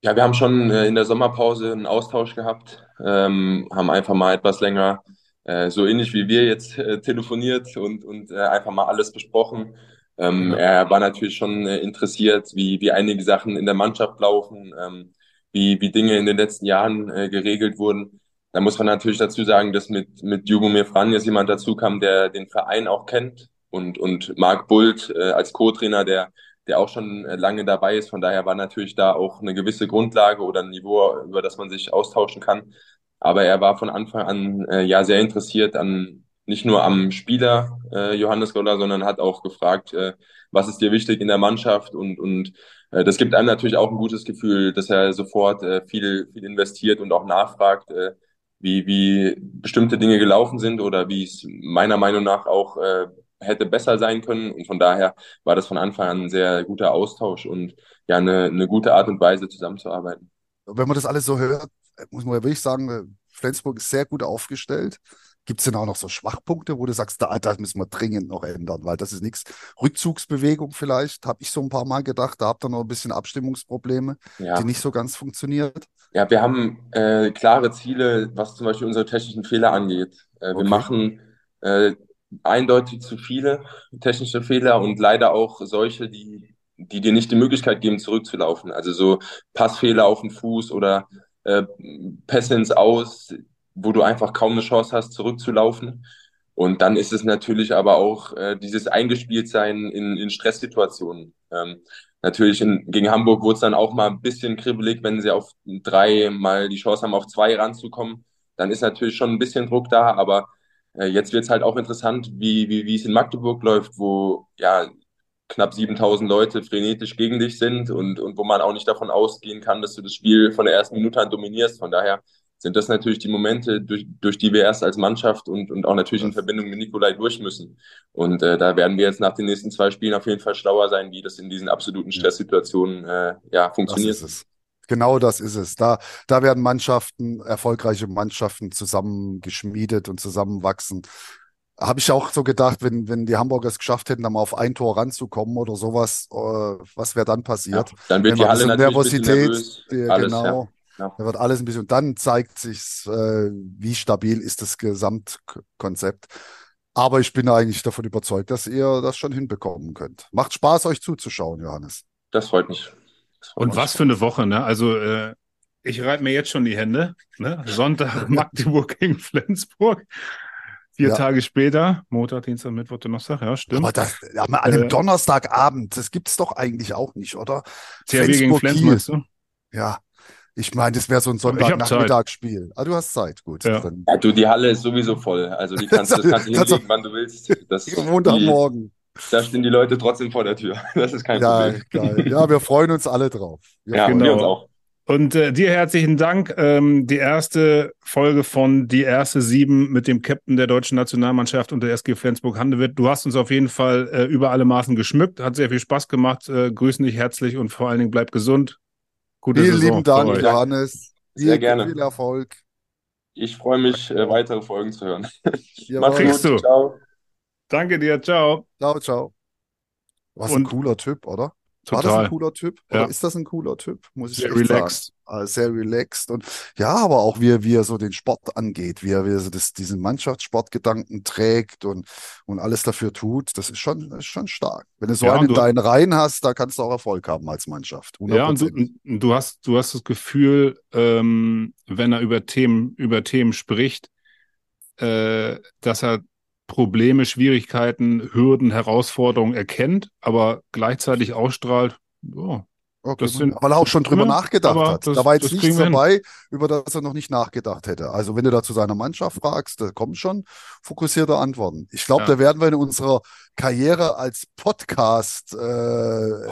Ja, wir haben schon äh, in der Sommerpause einen Austausch gehabt, ähm, haben einfach mal etwas länger, äh, so ähnlich wie wir jetzt äh, telefoniert und, und äh, einfach mal alles besprochen. Ähm, er war natürlich schon äh, interessiert, wie, wie einige Sachen in der Mannschaft laufen, ähm, wie, wie Dinge in den letzten Jahren geregelt wurden. Da muss man natürlich dazu sagen, dass mit, mit Jugomir Franjes jemand dazu kam, der den Verein auch kennt und, und Marc Bult als Co-Trainer, der der auch schon lange dabei ist. Von daher war natürlich da auch eine gewisse Grundlage oder ein Niveau, über das man sich austauschen kann. Aber er war von Anfang an äh, ja sehr interessiert an nicht nur am Spieler äh, Johannes Goller, sondern hat auch gefragt, äh, was ist dir wichtig in der Mannschaft und und äh, das gibt einem natürlich auch ein gutes Gefühl, dass er sofort äh, viel viel investiert und auch nachfragt, äh, wie wie bestimmte Dinge gelaufen sind oder wie es meiner Meinung nach auch äh, hätte besser sein können. Und von daher war das von Anfang an ein sehr guter Austausch und ja, eine, eine gute Art und Weise zusammenzuarbeiten. Wenn man das alles so hört, muss man ja wirklich sagen, äh, Flensburg ist sehr gut aufgestellt. Gibt es denn auch noch so Schwachpunkte, wo du sagst, da, da müssen wir dringend noch ändern, weil das ist nichts. Rückzugsbewegung vielleicht, habe ich so ein paar Mal gedacht, da habt ihr noch ein bisschen Abstimmungsprobleme, Ja, die nicht so ganz funktioniert. ja, wir haben äh, klare Ziele, was zum Beispiel unsere technischen Fehler angeht. Äh, wir Okay. machen äh, eindeutig zu viele technische Fehler und leider auch solche, die, die dir nicht die Möglichkeit geben, zurückzulaufen. Also so Passfehler auf den Fuß oder äh, Pässe ins Aus, wo du einfach kaum eine Chance hast, zurückzulaufen. Und dann ist es natürlich aber auch äh, dieses Eingespieltsein in, in Stresssituationen. Ähm, Natürlich in, gegen Hamburg wurde es dann auch mal ein bisschen kribbelig, wenn sie auf drei mal die Chance haben, auf zwei ranzukommen. Dann ist natürlich schon ein bisschen Druck da, aber jetzt wird es halt auch interessant, wie, wie, wie es in Magdeburg läuft, wo ja knapp 7000 Leute frenetisch gegen dich sind und, und wo man auch nicht davon ausgehen kann, dass du das Spiel von der ersten Minute an dominierst. Von daher sind das natürlich die Momente, durch, durch die wir erst als Mannschaft und, und auch natürlich in Verbindung mit Nikolai durch müssen. Und äh, da werden wir jetzt nach den nächsten zwei Spielen auf jeden Fall schlauer sein, wie das in diesen absoluten Stresssituationen äh, ja, funktioniert. Das ist es. Genau das ist es. Da, da werden Mannschaften, erfolgreiche Mannschaften zusammengeschmiedet und zusammenwachsen. Habe ich auch so gedacht, wenn, wenn die Hamburger es geschafft hätten, da mal auf ein Tor ranzukommen oder sowas, äh, was wäre dann passiert? Ja, dann wird wenn die Halle natürlich Nervosität, die, alles, genau, ja. Ja. Da wird alles ein bisschen, und dann zeigt sich, äh, wie stabil ist das Gesamtkonzept. Aber ich bin eigentlich davon überzeugt, dass ihr das schon hinbekommen könnt. Macht Spaß, euch zuzuschauen, Johannes. Das freut mich. Und was für eine Woche, ne? Also, äh, ich reibe mir jetzt schon die Hände. Ne? Sonntag Magdeburg gegen Flensburg. Vier ja. Tage später, Montag, Dienstag, Mittwoch, Donnerstag, ja, stimmt. Aber das, an einem äh, Donnerstagabend, das gibt es doch eigentlich auch nicht, oder? CRW gegen Flens, meinst du? Ja, ich meine, das wäre so ein Sonntagnachmittagsspiel. Ah, du hast Zeit, gut. Ja. ja. du, die Halle ist sowieso voll. Also die kannst, das kannst du hinlegen, wann du willst. Das, Montagmorgen. Da stehen die Leute trotzdem vor der Tür. Das ist kein ja, Problem. Geil. Ja, wir freuen uns alle drauf. Wir ja, genau. wir uns auch. Und äh, dir herzlichen Dank. Ähm, die erste Folge von Die erste Sieben mit dem Captain der deutschen Nationalmannschaft und der SG Flensburg-Handewitt. Du hast uns auf jeden Fall äh, über alle Maßen geschmückt. Hat sehr viel Spaß gemacht. Äh, grüßen dich herzlich und vor allen Dingen bleib gesund. Gute Vielen Saison lieben Dank, Johannes. Sehr viel, gerne. Viel Erfolg. Ich freue mich, äh, weitere Folgen zu hören. Mach kriegst du. Ciao. Danke dir. Ciao. Ciao, ciao. Was ein cooler Typ, oder? Total. War das ein cooler Typ? Oder ja. ist das ein cooler Typ? Muss ich sehr relaxed. Sagen. Ah, sehr relaxed. Und ja, aber auch wie, wie er so den Sport angeht, wie er, wie er so das, diesen Mannschaftssportgedanken trägt und, und alles dafür tut, das ist schon, ist schon stark. Wenn du so ja, einen in deinen Reihen hast, da kannst du auch Erfolg haben als Mannschaft. 100%. Ja, und du, du, hast, du hast das Gefühl, ähm, wenn er über Themen, über Themen spricht, äh, dass er Probleme, Schwierigkeiten, Hürden, Herausforderungen erkennt, aber gleichzeitig ausstrahlt, oh, Okay, sind, weil er auch schon drüber ja, nachgedacht hat. Das, da war jetzt nichts dabei, über das er noch nicht nachgedacht hätte. Also wenn du da zu seiner Mannschaft fragst, da kommen schon fokussierte Antworten. Ich glaube, ja. da werden wir in unserer Karriere als Podcast äh,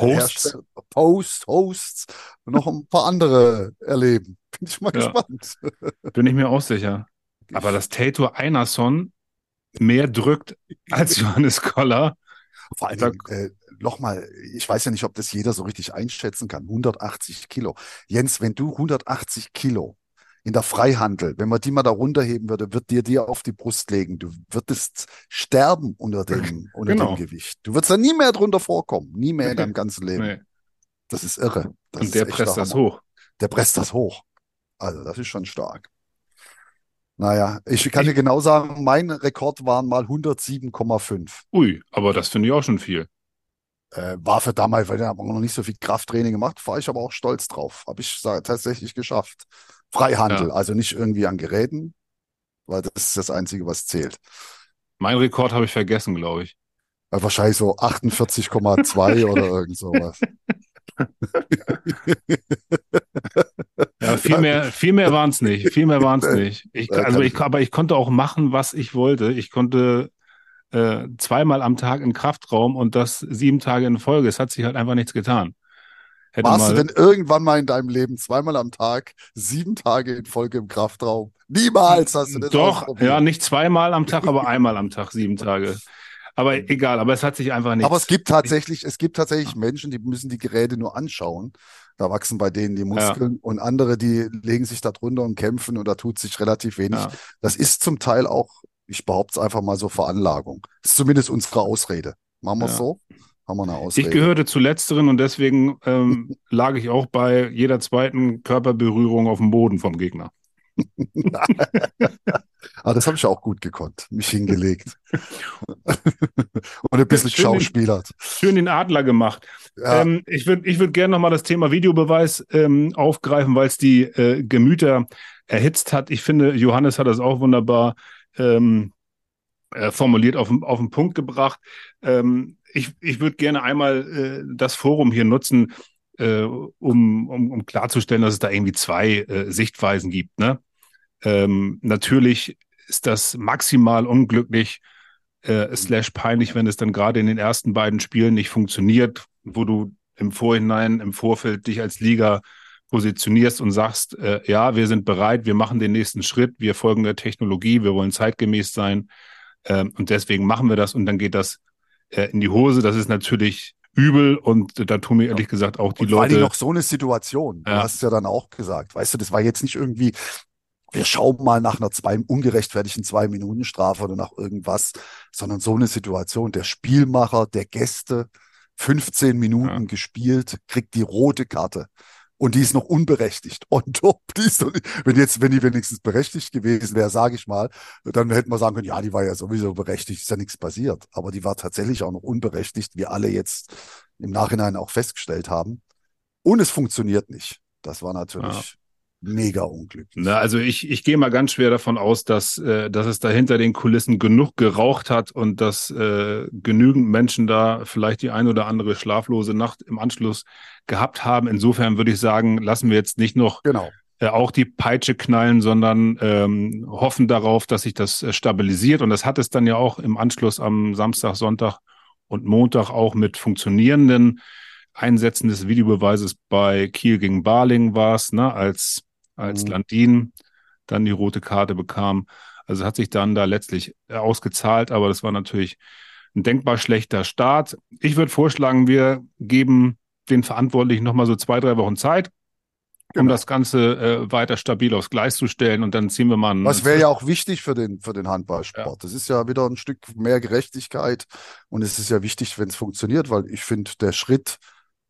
Hosts. Post, Hosts noch ein paar andere erleben. Bin ich mal ja. gespannt. Bin ich mir auch sicher. Aber dass Tato Einerson mehr drückt als Johannes Koller. Vor allem, äh, nochmal, ich weiß ja nicht, ob das jeder so richtig einschätzen kann. 180 Kilo. Jens, wenn du 180 Kilo in der Freihandel, wenn man die mal da runterheben würde, wird dir die auf die Brust legen. Du würdest sterben unter dem, unter genau. dem Gewicht. Du würdest da nie mehr drunter vorkommen. Nie mehr in deinem ganzen Leben. Nee. Das ist irre. Das Und der presst das hoch. Der presst das hoch. Also, das ist schon stark. Naja, ich kann dir genau sagen, mein Rekord waren mal 107,5. Ui, aber das finde ich auch schon viel. Äh, war für damals, weil ich habe noch nicht so viel Krafttraining gemacht, war ich aber auch stolz drauf. Habe ich tatsächlich geschafft. Freihandel, ja. also nicht irgendwie an Geräten, weil das ist das Einzige, was zählt. Mein Rekord habe ich vergessen, glaube ich. Wahrscheinlich so 48,2 oder irgend sowas. ja, viel mehr, viel mehr waren es nicht. Viel mehr waren es nicht. Ich, also ich, aber ich konnte auch machen, was ich wollte. Ich konnte äh, zweimal am Tag in Kraftraum und das sieben Tage in Folge. Es hat sich halt einfach nichts getan. Hätte Warst du denn irgendwann mal in deinem Leben zweimal am Tag, sieben Tage in Folge im Kraftraum? Niemals hast du das Doch, ja, nicht zweimal am Tag, aber einmal am Tag, sieben Tage. Aber egal, aber es hat sich einfach nicht. Aber es gibt tatsächlich, es gibt tatsächlich Menschen, die müssen die Geräte nur anschauen. Da wachsen bei denen die Muskeln ja. und andere, die legen sich da drunter und kämpfen und da tut sich relativ wenig. Ja. Das ist zum Teil auch, ich behaupte es einfach mal so, Veranlagung. Das ist zumindest unsere Ausrede. Machen wir es ja. so? Haben wir eine Ausrede. Ich gehörte zu letzteren und deswegen ähm, lag ich auch bei jeder zweiten Körperberührung auf dem Boden vom Gegner. ah, das habe ich auch gut gekonnt, mich hingelegt. Und ein bisschen geschauspielert. Schön den Adler gemacht. Ja. Ähm, ich würde ich würd gerne nochmal das Thema Videobeweis ähm, aufgreifen, weil es die äh, Gemüter erhitzt hat. Ich finde, Johannes hat das auch wunderbar ähm, äh, formuliert auf, auf den Punkt gebracht. Ähm, ich, ich würde gerne einmal äh, das Forum hier nutzen, äh, um, um, um klarzustellen, dass es da irgendwie zwei äh, Sichtweisen gibt. Ne? Ähm, natürlich ist das maximal unglücklich, äh, slash peinlich, wenn es dann gerade in den ersten beiden Spielen nicht funktioniert, wo du im Vorhinein, im Vorfeld dich als Liga positionierst und sagst, äh, ja, wir sind bereit, wir machen den nächsten Schritt, wir folgen der Technologie, wir wollen zeitgemäß sein ähm, und deswegen machen wir das und dann geht das äh, in die Hose. Das ist natürlich übel und da tun mir ehrlich gesagt auch die und Leute. Vor allem noch so eine Situation. Du Ja. hast es ja dann auch gesagt. Weißt du, das war jetzt nicht irgendwie, wir schauen mal nach einer zwei, ungerechtfertigten Zwei-Minuten-Strafe oder nach irgendwas, sondern so eine Situation. Der Spielmacher, der Gäste, 15 Minuten Ja. gespielt, kriegt die rote Karte. Und die ist noch unberechtigt. On top, die ist noch nicht, wenn jetzt, wenn die wenigstens berechtigt gewesen wäre, sage ich mal, dann hätten wir sagen können, ja, die war ja sowieso berechtigt, ist ja nichts passiert. Aber die war tatsächlich auch noch unberechtigt, wie alle jetzt im Nachhinein auch festgestellt haben. Und es funktioniert nicht. Das war natürlich mega unglücklich. Na, also ich, ich gehe mal ganz schwer davon aus, dass, äh, dass es da hinter den Kulissen genug geraucht hat und dass äh, genügend Menschen da vielleicht die ein oder andere schlaflose Nacht im Anschluss gehabt haben. Insofern würde ich sagen, lassen wir jetzt nicht noch Genau. äh, auch die Peitsche knallen, sondern ähm, hoffen darauf, dass sich das äh, stabilisiert. Und das hat es dann ja auch im Anschluss am Samstag, Sonntag und Montag auch mit funktionierenden Einsätzen des Videobeweises bei Kiel gegen Barling war es, ne, als, als Mhm. Landin dann die rote Karte bekam. Also hat sich dann da letztlich äh, ausgezahlt, aber das war natürlich ein denkbar schlechter Start. Ich würde vorschlagen, wir geben den Verantwortlichen nochmal so zwei, drei Wochen Zeit, um Genau. das Ganze äh, weiter stabil aufs Gleis zu stellen und dann ziehen wir mal einen, Was wäre ja auch wichtig für den, für den Handballsport. Ja. Das ist ja wieder ein Stück mehr Gerechtigkeit. Und es ist ja wichtig, wenn es funktioniert, weil ich finde, der Schritt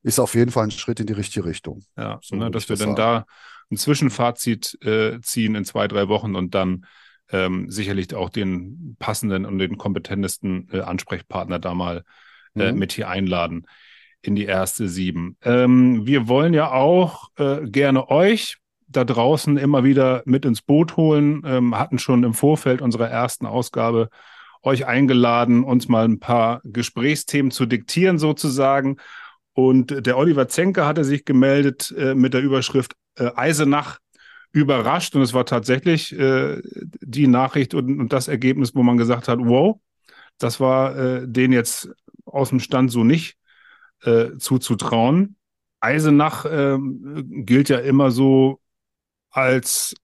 ist auf jeden Fall ein Schritt in die richtige Richtung. Ja, So ne, dass wir das dann da ein Zwischenfazit äh, ziehen in zwei, drei Wochen und dann ähm, sicherlich auch den passenden und den kompetentesten äh, Ansprechpartner da mal äh, Mhm. mit hier einladen in die erste sieben. Ähm, wir wollen ja auch äh, gerne euch da draußen immer wieder mit ins Boot holen, ähm, hatten schon im Vorfeld unserer ersten Ausgabe euch eingeladen, uns mal ein paar Gesprächsthemen zu diktieren sozusagen. Und der Oliver Zenker hatte sich gemeldet äh, mit der Überschrift äh, Eisenach überrascht. Und es war tatsächlich äh, die Nachricht und, und das Ergebnis, wo man gesagt hat, wow, das war äh, denen jetzt aus dem Stand so nicht äh, zuzutrauen. Eisenach ähm, gilt ja immer so als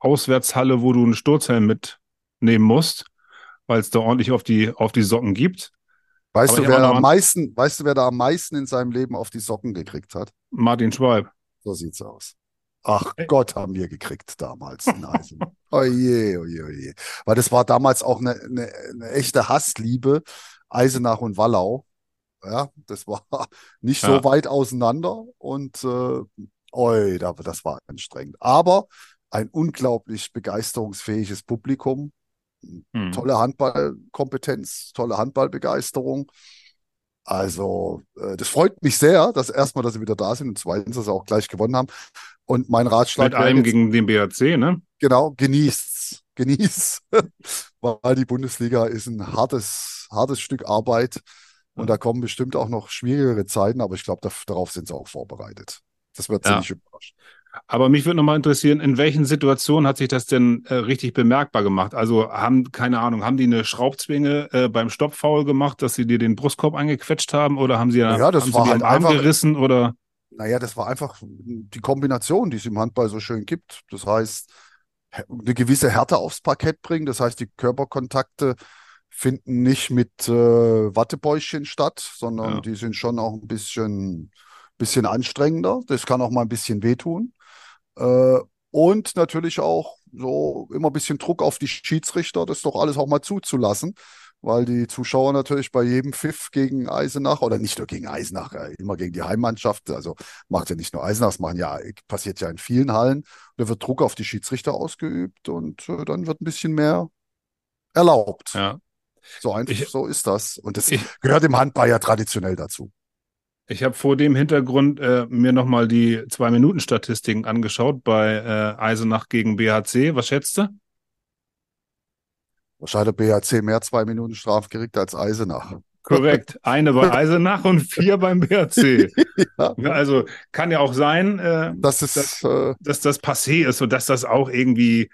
Auswärtshalle, wo du einen Sturzhelm mitnehmen musst, weil es da ordentlich auf die, auf die Socken gibt. Weißt Aber du, wer am meisten, weißt du, wer da am meisten in seinem Leben auf die Socken gekriegt hat? Martin Schwalb. So sieht's aus. Ach. Gott, haben wir gekriegt damals in Eisen. Oje, oje, oje. Weil das war damals auch eine, eine, eine echte Hassliebe, Eisenach und Wallau. Ja, das war nicht so Ja. weit auseinander und äh, oi, da- das war anstrengend. Aber ein unglaublich begeisterungsfähiges Publikum, Hm. tolle Handballkompetenz, tolle Handballbegeisterung. Also, äh, das freut mich sehr, dass erstmal, dass sie wieder da sind und zweitens, dass sie auch gleich gewonnen haben. Und mein Ratschlag Mit allem jetzt, gegen den BHC, ne? genau, genießt's, genieß, weil die Bundesliga ist ein hartes, hartes Stück Arbeit und da kommen bestimmt auch noch schwierigere Zeiten, aber ich glaube, da, darauf sind sie auch vorbereitet. Das wird Ja. nicht überraschen. Aber mich würde nochmal interessieren, in welchen Situationen hat sich das denn äh, richtig bemerkbar gemacht? Also haben, keine Ahnung, haben die eine Schraubzwinge äh, beim Stoppfoul gemacht, dass sie dir den Brustkorb eingequetscht haben oder haben sie, Ja, das haben war sie halt Arm einfach- gerissen oder? Naja, das war einfach die Kombination, die es im Handball so schön gibt. Das heißt, eine gewisse Härte aufs Parkett bringen. Das heißt, die Körperkontakte finden nicht mit äh, Wattebäuschen statt, sondern Ja. die sind schon auch ein bisschen, bisschen anstrengender. Das kann auch mal ein bisschen wehtun. Äh, und natürlich auch so immer ein bisschen Druck auf die Schiedsrichter, das doch alles auch mal zuzulassen, weil die Zuschauer natürlich bei jedem Pfiff gegen Eisenach oder nicht nur gegen Eisenach, äh, immer gegen die Heimmannschaft, also macht ja nicht nur Eisenach, das machen ja, passiert ja in vielen Hallen, da wird Druck auf die Schiedsrichter ausgeübt und äh, dann wird ein bisschen mehr erlaubt. Ja. So einfach, Ich- so ist das. Und das Ich- gehört im Handball ja traditionell dazu. Ich habe vor dem Hintergrund äh, mir nochmal die Zwei-Minuten-Statistiken angeschaut bei äh, Eisenach gegen BHC. Was schätzt du? Wahrscheinlich BHC mehr zwei Minuten Strafe gekriegt als Eisenach. Korrekt. Eine bei Eisenach und vier beim BRC. Ja. Also kann ja auch sein, äh, Das ist, Das- äh, dass das passé ist und dass das auch irgendwie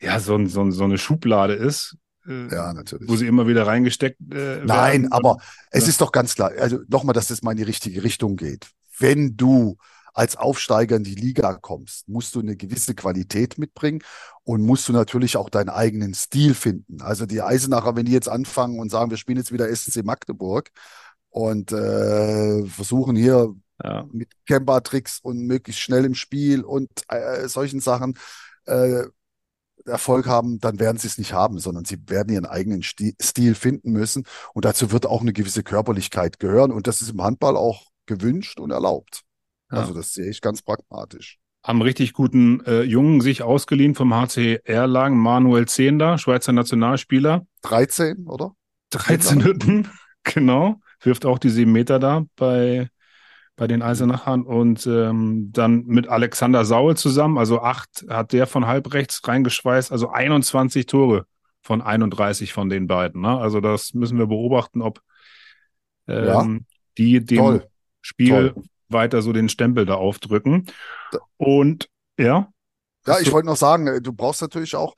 ja so, so, so eine Schublade ist, äh, ja, natürlich. wo sie immer wieder reingesteckt äh, Nein, werden. aber es Ja. ist doch ganz klar, also nochmal, dass das mal in die richtige Richtung geht. Wenn du als Aufsteiger in die Liga kommst, musst du eine gewisse Qualität mitbringen und musst du natürlich auch deinen eigenen Stil finden. Also die Eisenacher, wenn die jetzt anfangen und sagen, wir spielen jetzt wieder SC Magdeburg und äh, versuchen hier ja. mit Camper-Tricks und möglichst schnell im Spiel und äh, solchen Sachen äh, Erfolg haben, dann werden sie es nicht haben, sondern sie werden ihren eigenen Sti Stil finden müssen. Und dazu wird auch eine gewisse Körperlichkeit gehören. Und das ist im Handball auch gewünscht und erlaubt. Ja. Also das sehe ich ganz pragmatisch. haben richtig guten äh, Jungen sich ausgeliehen vom HC Erlangen, Manuel Zehnder, Schweizer Nationalspieler. 13, oder? 13 Hütten, genau. Wirft auch die sieben Meter da bei, bei den Eisenachern. Und ähm, dann mit Alexander Saul zusammen, also acht hat der von halb rechts reingeschweißt, also 21 Tore von 31 von den beiden. Ne? Also das müssen wir beobachten, ob ähm, die dem Toll. Spiel Toll. weiter so den Stempel da aufdrücken. Und ja, Ja, ich wollte noch sagen, äh, du brauchst natürlich auch,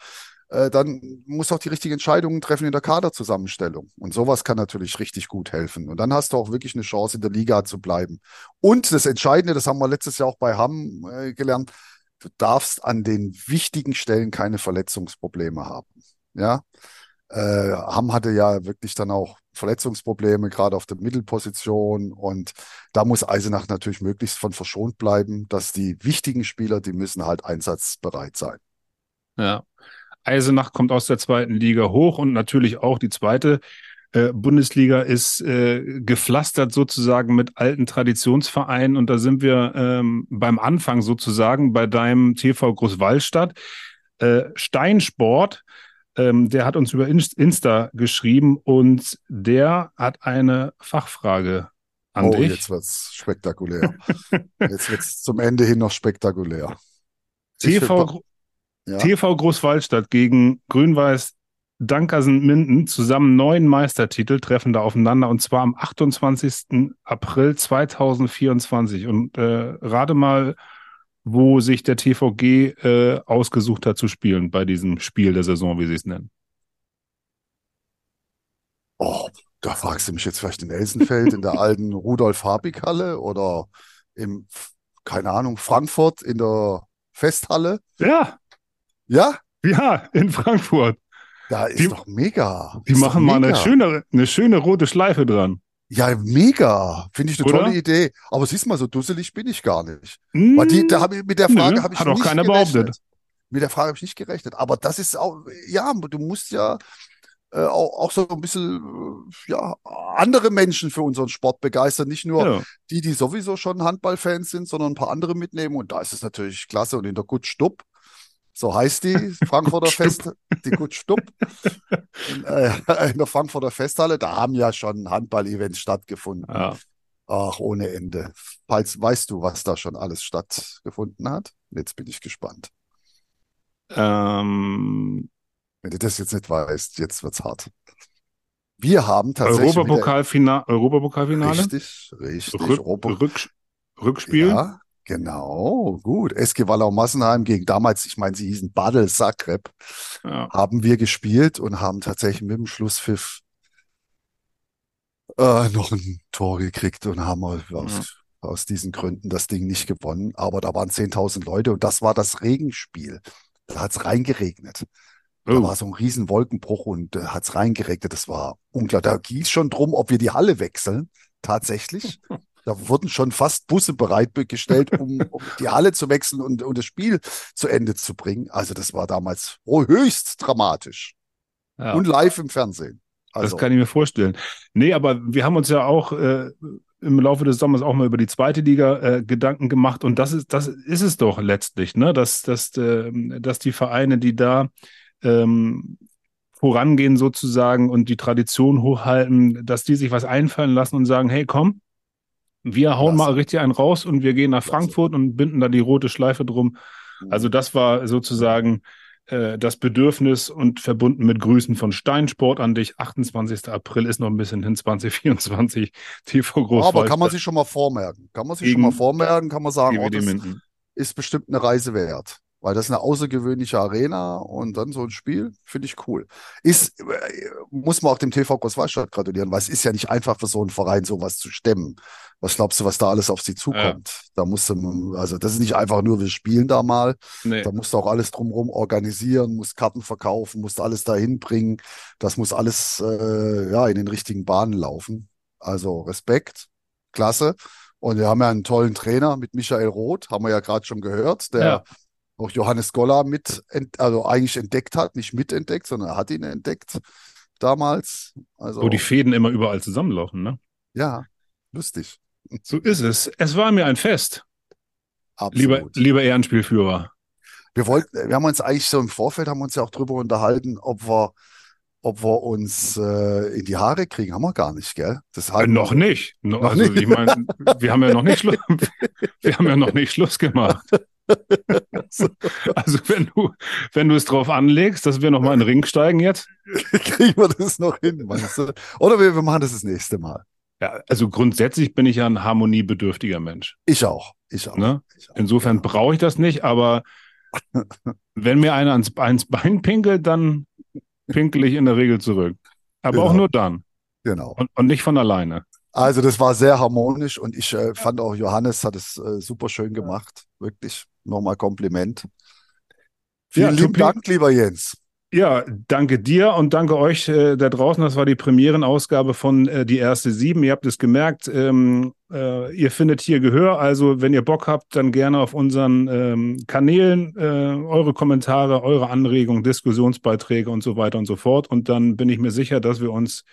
äh, dann musst du auch die richtigen Entscheidungen treffen in der Kaderzusammenstellung. Und sowas kann natürlich richtig gut helfen. Und dann hast du auch wirklich eine Chance, in der Liga zu bleiben. Und das Entscheidende, das haben wir letztes Jahr auch bei Hamm äh, gelernt, du darfst an den wichtigen Stellen keine Verletzungsprobleme haben. Ja. Äh, Hamm hatte ja wirklich dann auch Verletzungsprobleme, gerade auf der Mittelposition. Und da muss Eisenach natürlich möglichst von verschont bleiben, dass die wichtigen Spieler, die müssen halt einsatzbereit sein. Ja. Eisenach kommt aus der zweiten Liga hoch und natürlich auch die zweite äh, Bundesliga ist äh, gepflastert sozusagen mit alten Traditionsvereinen und da sind wir ähm, beim Anfang sozusagen bei deinem TV Großwallstadt. Äh, Steinsport, ähm, der hat uns über Inst- Insta geschrieben und der hat eine Fachfrage an Oh, dich. jetzt wird's spektakulär. Jetzt wird's zum Ende hin noch spektakulär. TV, Ja. TV Großwallstadt gegen Grün-Weiß Dankersen Minden zusammen neun Meistertitel treffen da aufeinander und zwar am 28. April 2024. Und äh, rate mal, wo sich der TVG äh, ausgesucht hat zu spielen bei diesem Spiel der Saison, wie sie es nennen. Oh, da fragst du mich jetzt vielleicht in Elsenfeld, in der alten Rudolf-Habig-Halle oder im, keine Ahnung, Frankfurt in der Festhalle. Ja, Ja, ja, in Frankfurt. da ist Die- doch mega. Die Ist machen mal eine mega. schöne, eine schöne rote Schleife dran. Ja, mega. Finde ich eine Oder? tolle Idee. Aber siehst mal, so dusselig bin ich gar nicht. Weil die, da hab ich, mit der Frage habe ich hat auch nicht keiner gerechnet. behauptet. Mit der Frage habe ich nicht gerechnet. Aber das ist auch, ja, du musst ja äh, auch, auch so ein bisschen, äh, ja, andere Menschen für unseren Sport begeistern. Nicht nur Ja. die, die sowieso schon Handballfans sind, sondern ein paar andere mitnehmen. Und da ist es natürlich klasse. Und in der Gut Stupp, so heißt die Frankfurter Fest, die Gut Stupp, in, äh, in der Frankfurter Festhalle, da haben ja schon Handball-Events stattgefunden. Ja. Ach, ohne Ende. Falls, weißt du, was da schon alles stattgefunden hat? Jetzt bin ich gespannt. Ähm, Wenn du das jetzt nicht weißt, jetzt wird's hart. Wir haben tatsächlich wieder- Europapokalfina Europapokalfinale. Richtig, richtig. Rück, Europa- Rück, Rückspiel. Ja, genau, gut. SG Wallau Massenheim gegen damals, ich meine, sie hießen Badel Zagreb, Ja. haben wir gespielt und haben tatsächlich mit dem Schlusspfiff äh, noch ein Tor gekriegt und haben aus, aus diesen Gründen das Ding nicht gewonnen. Aber da waren 10.000 Leute und das war das Regenspiel. Da hat's reingeregnet. Da Oh. war so ein riesen Wolkenbruch und da hat's reingeregnet. Das war unklar. Da ging schon drum, ob wir die Halle wechseln. Tatsächlich. Da wurden schon fast Busse bereitgestellt, um, um die Halle zu wechseln und, und das Spiel zu Ende zu bringen. Also das war damals höchst dramatisch. Ja. Und live im Fernsehen. Das Also, kann ich mir vorstellen. Nee, aber wir haben uns ja auch äh, im Laufe des Sommers auch mal über die zweite Liga äh, Gedanken gemacht und das ist, das ist es doch letztlich, ne? Dass, dass, äh, dass die Vereine, die da ähm, vorangehen sozusagen und die Tradition hochhalten, dass die sich was einfallen lassen und sagen, hey, komm, wir hauen mal richtig einen raus und wir gehen nach. Frankfurt und binden da die rote Schleife drum. Mhm. Also das war sozusagen äh, das Bedürfnis und verbunden mit Grüßen von Steinsport an dich. 28. April ist noch ein bisschen hin, 2024 TV Großwaldstadt. Aber kann man sich schon mal vormerken. Kann man sich schon mal vormerken, kann man sagen, oh, das ist bestimmt eine Reise wert. Weil das ist eine außergewöhnliche Arena und dann so ein Spiel, finde ich cool. Ist, äh, muss man auch dem TV Großwaldstadt gratulieren, weil es ist ja nicht einfach für so einen Verein sowas zu stemmen. Was glaubst du, was da alles auf sie zukommt? Ja. Da musst du, also das ist nicht einfach nur, wir spielen da mal. Nee. Da musst du auch alles drumherum organisieren, musst Karten verkaufen, musst alles dahin bringen. Das muss alles äh, ja in den richtigen Bahnen laufen. Also Respekt, klasse. Und wir haben ja einen tollen Trainer mit Michael Roth, haben wir ja gerade schon gehört, der ja auch Johannes Goller mit, also eigentlich entdeckt hat, nicht mitentdeckt, sondern er hat ihn entdeckt damals. Also, Wo die Fäden immer überall zusammenlaufen, ne? Ja, lustig. So ist es. Es war mir ein Fest. Absolut. Lieber, lieber Ehrenspielführer. Wir wollten, wir haben uns eigentlich so im Vorfeld haben uns ja auch drüber unterhalten, ob wir, ob wir uns äh, in die Haare kriegen. Haben wir gar nicht, gell? Das äh, noch nicht. No, noch also, nicht. ich meine, wir haben ja noch nicht Schluss, wir haben ja noch nicht Schluss gemacht. also wenn du, wenn du es drauf anlegst, dass wir nochmal in den Ring steigen jetzt. Kriegen wir das noch hin, meinst du? Oder wir, wir machen das das nächste Mal. Ja, also grundsätzlich bin ich ja ein harmoniebedürftiger Mensch. Ich auch. Ich auch. Ne? Ich auch Insofern ja. brauche ich das nicht, aber wenn mir einer ans, ans Bein pinkelt, dann pinkel ich in der Regel zurück. Aber genau. auch nur dann. Genau. Und, und nicht von alleine. Also das war sehr harmonisch und ich äh, fand auch Johannes hat es äh, super schön gemacht. Wirklich nochmal Kompliment. Vielen ja, lieben Dank, lieber Jens. Ja, danke dir und danke euch äh, da draußen. Das war die Premierenausgabe von äh, Die erste Sieben. Ihr habt es gemerkt, ähm, äh, ihr findet hier Gehör. Also, wenn ihr Bock habt, dann gerne auf unseren ähm, Kanälen äh, eure Kommentare, eure Anregungen, Diskussionsbeiträge und so weiter und so fort. Und dann bin ich mir sicher, dass wir uns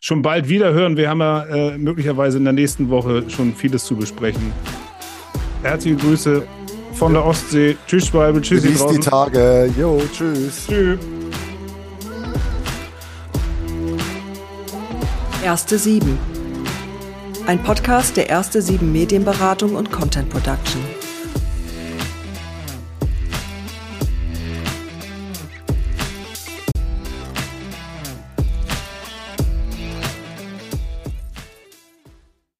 schon bald wieder hören. Wir haben ja äh, möglicherweise in der nächsten Woche schon vieles zu besprechen. Herzliche Grüße von der Ostsee. Tschüss, Schwalbe. Tschüss, die Tage. Jo, tschüss. Tschüss. Erste Sieben. Ein Podcast der Erste Sieben Medienberatung und Content Production.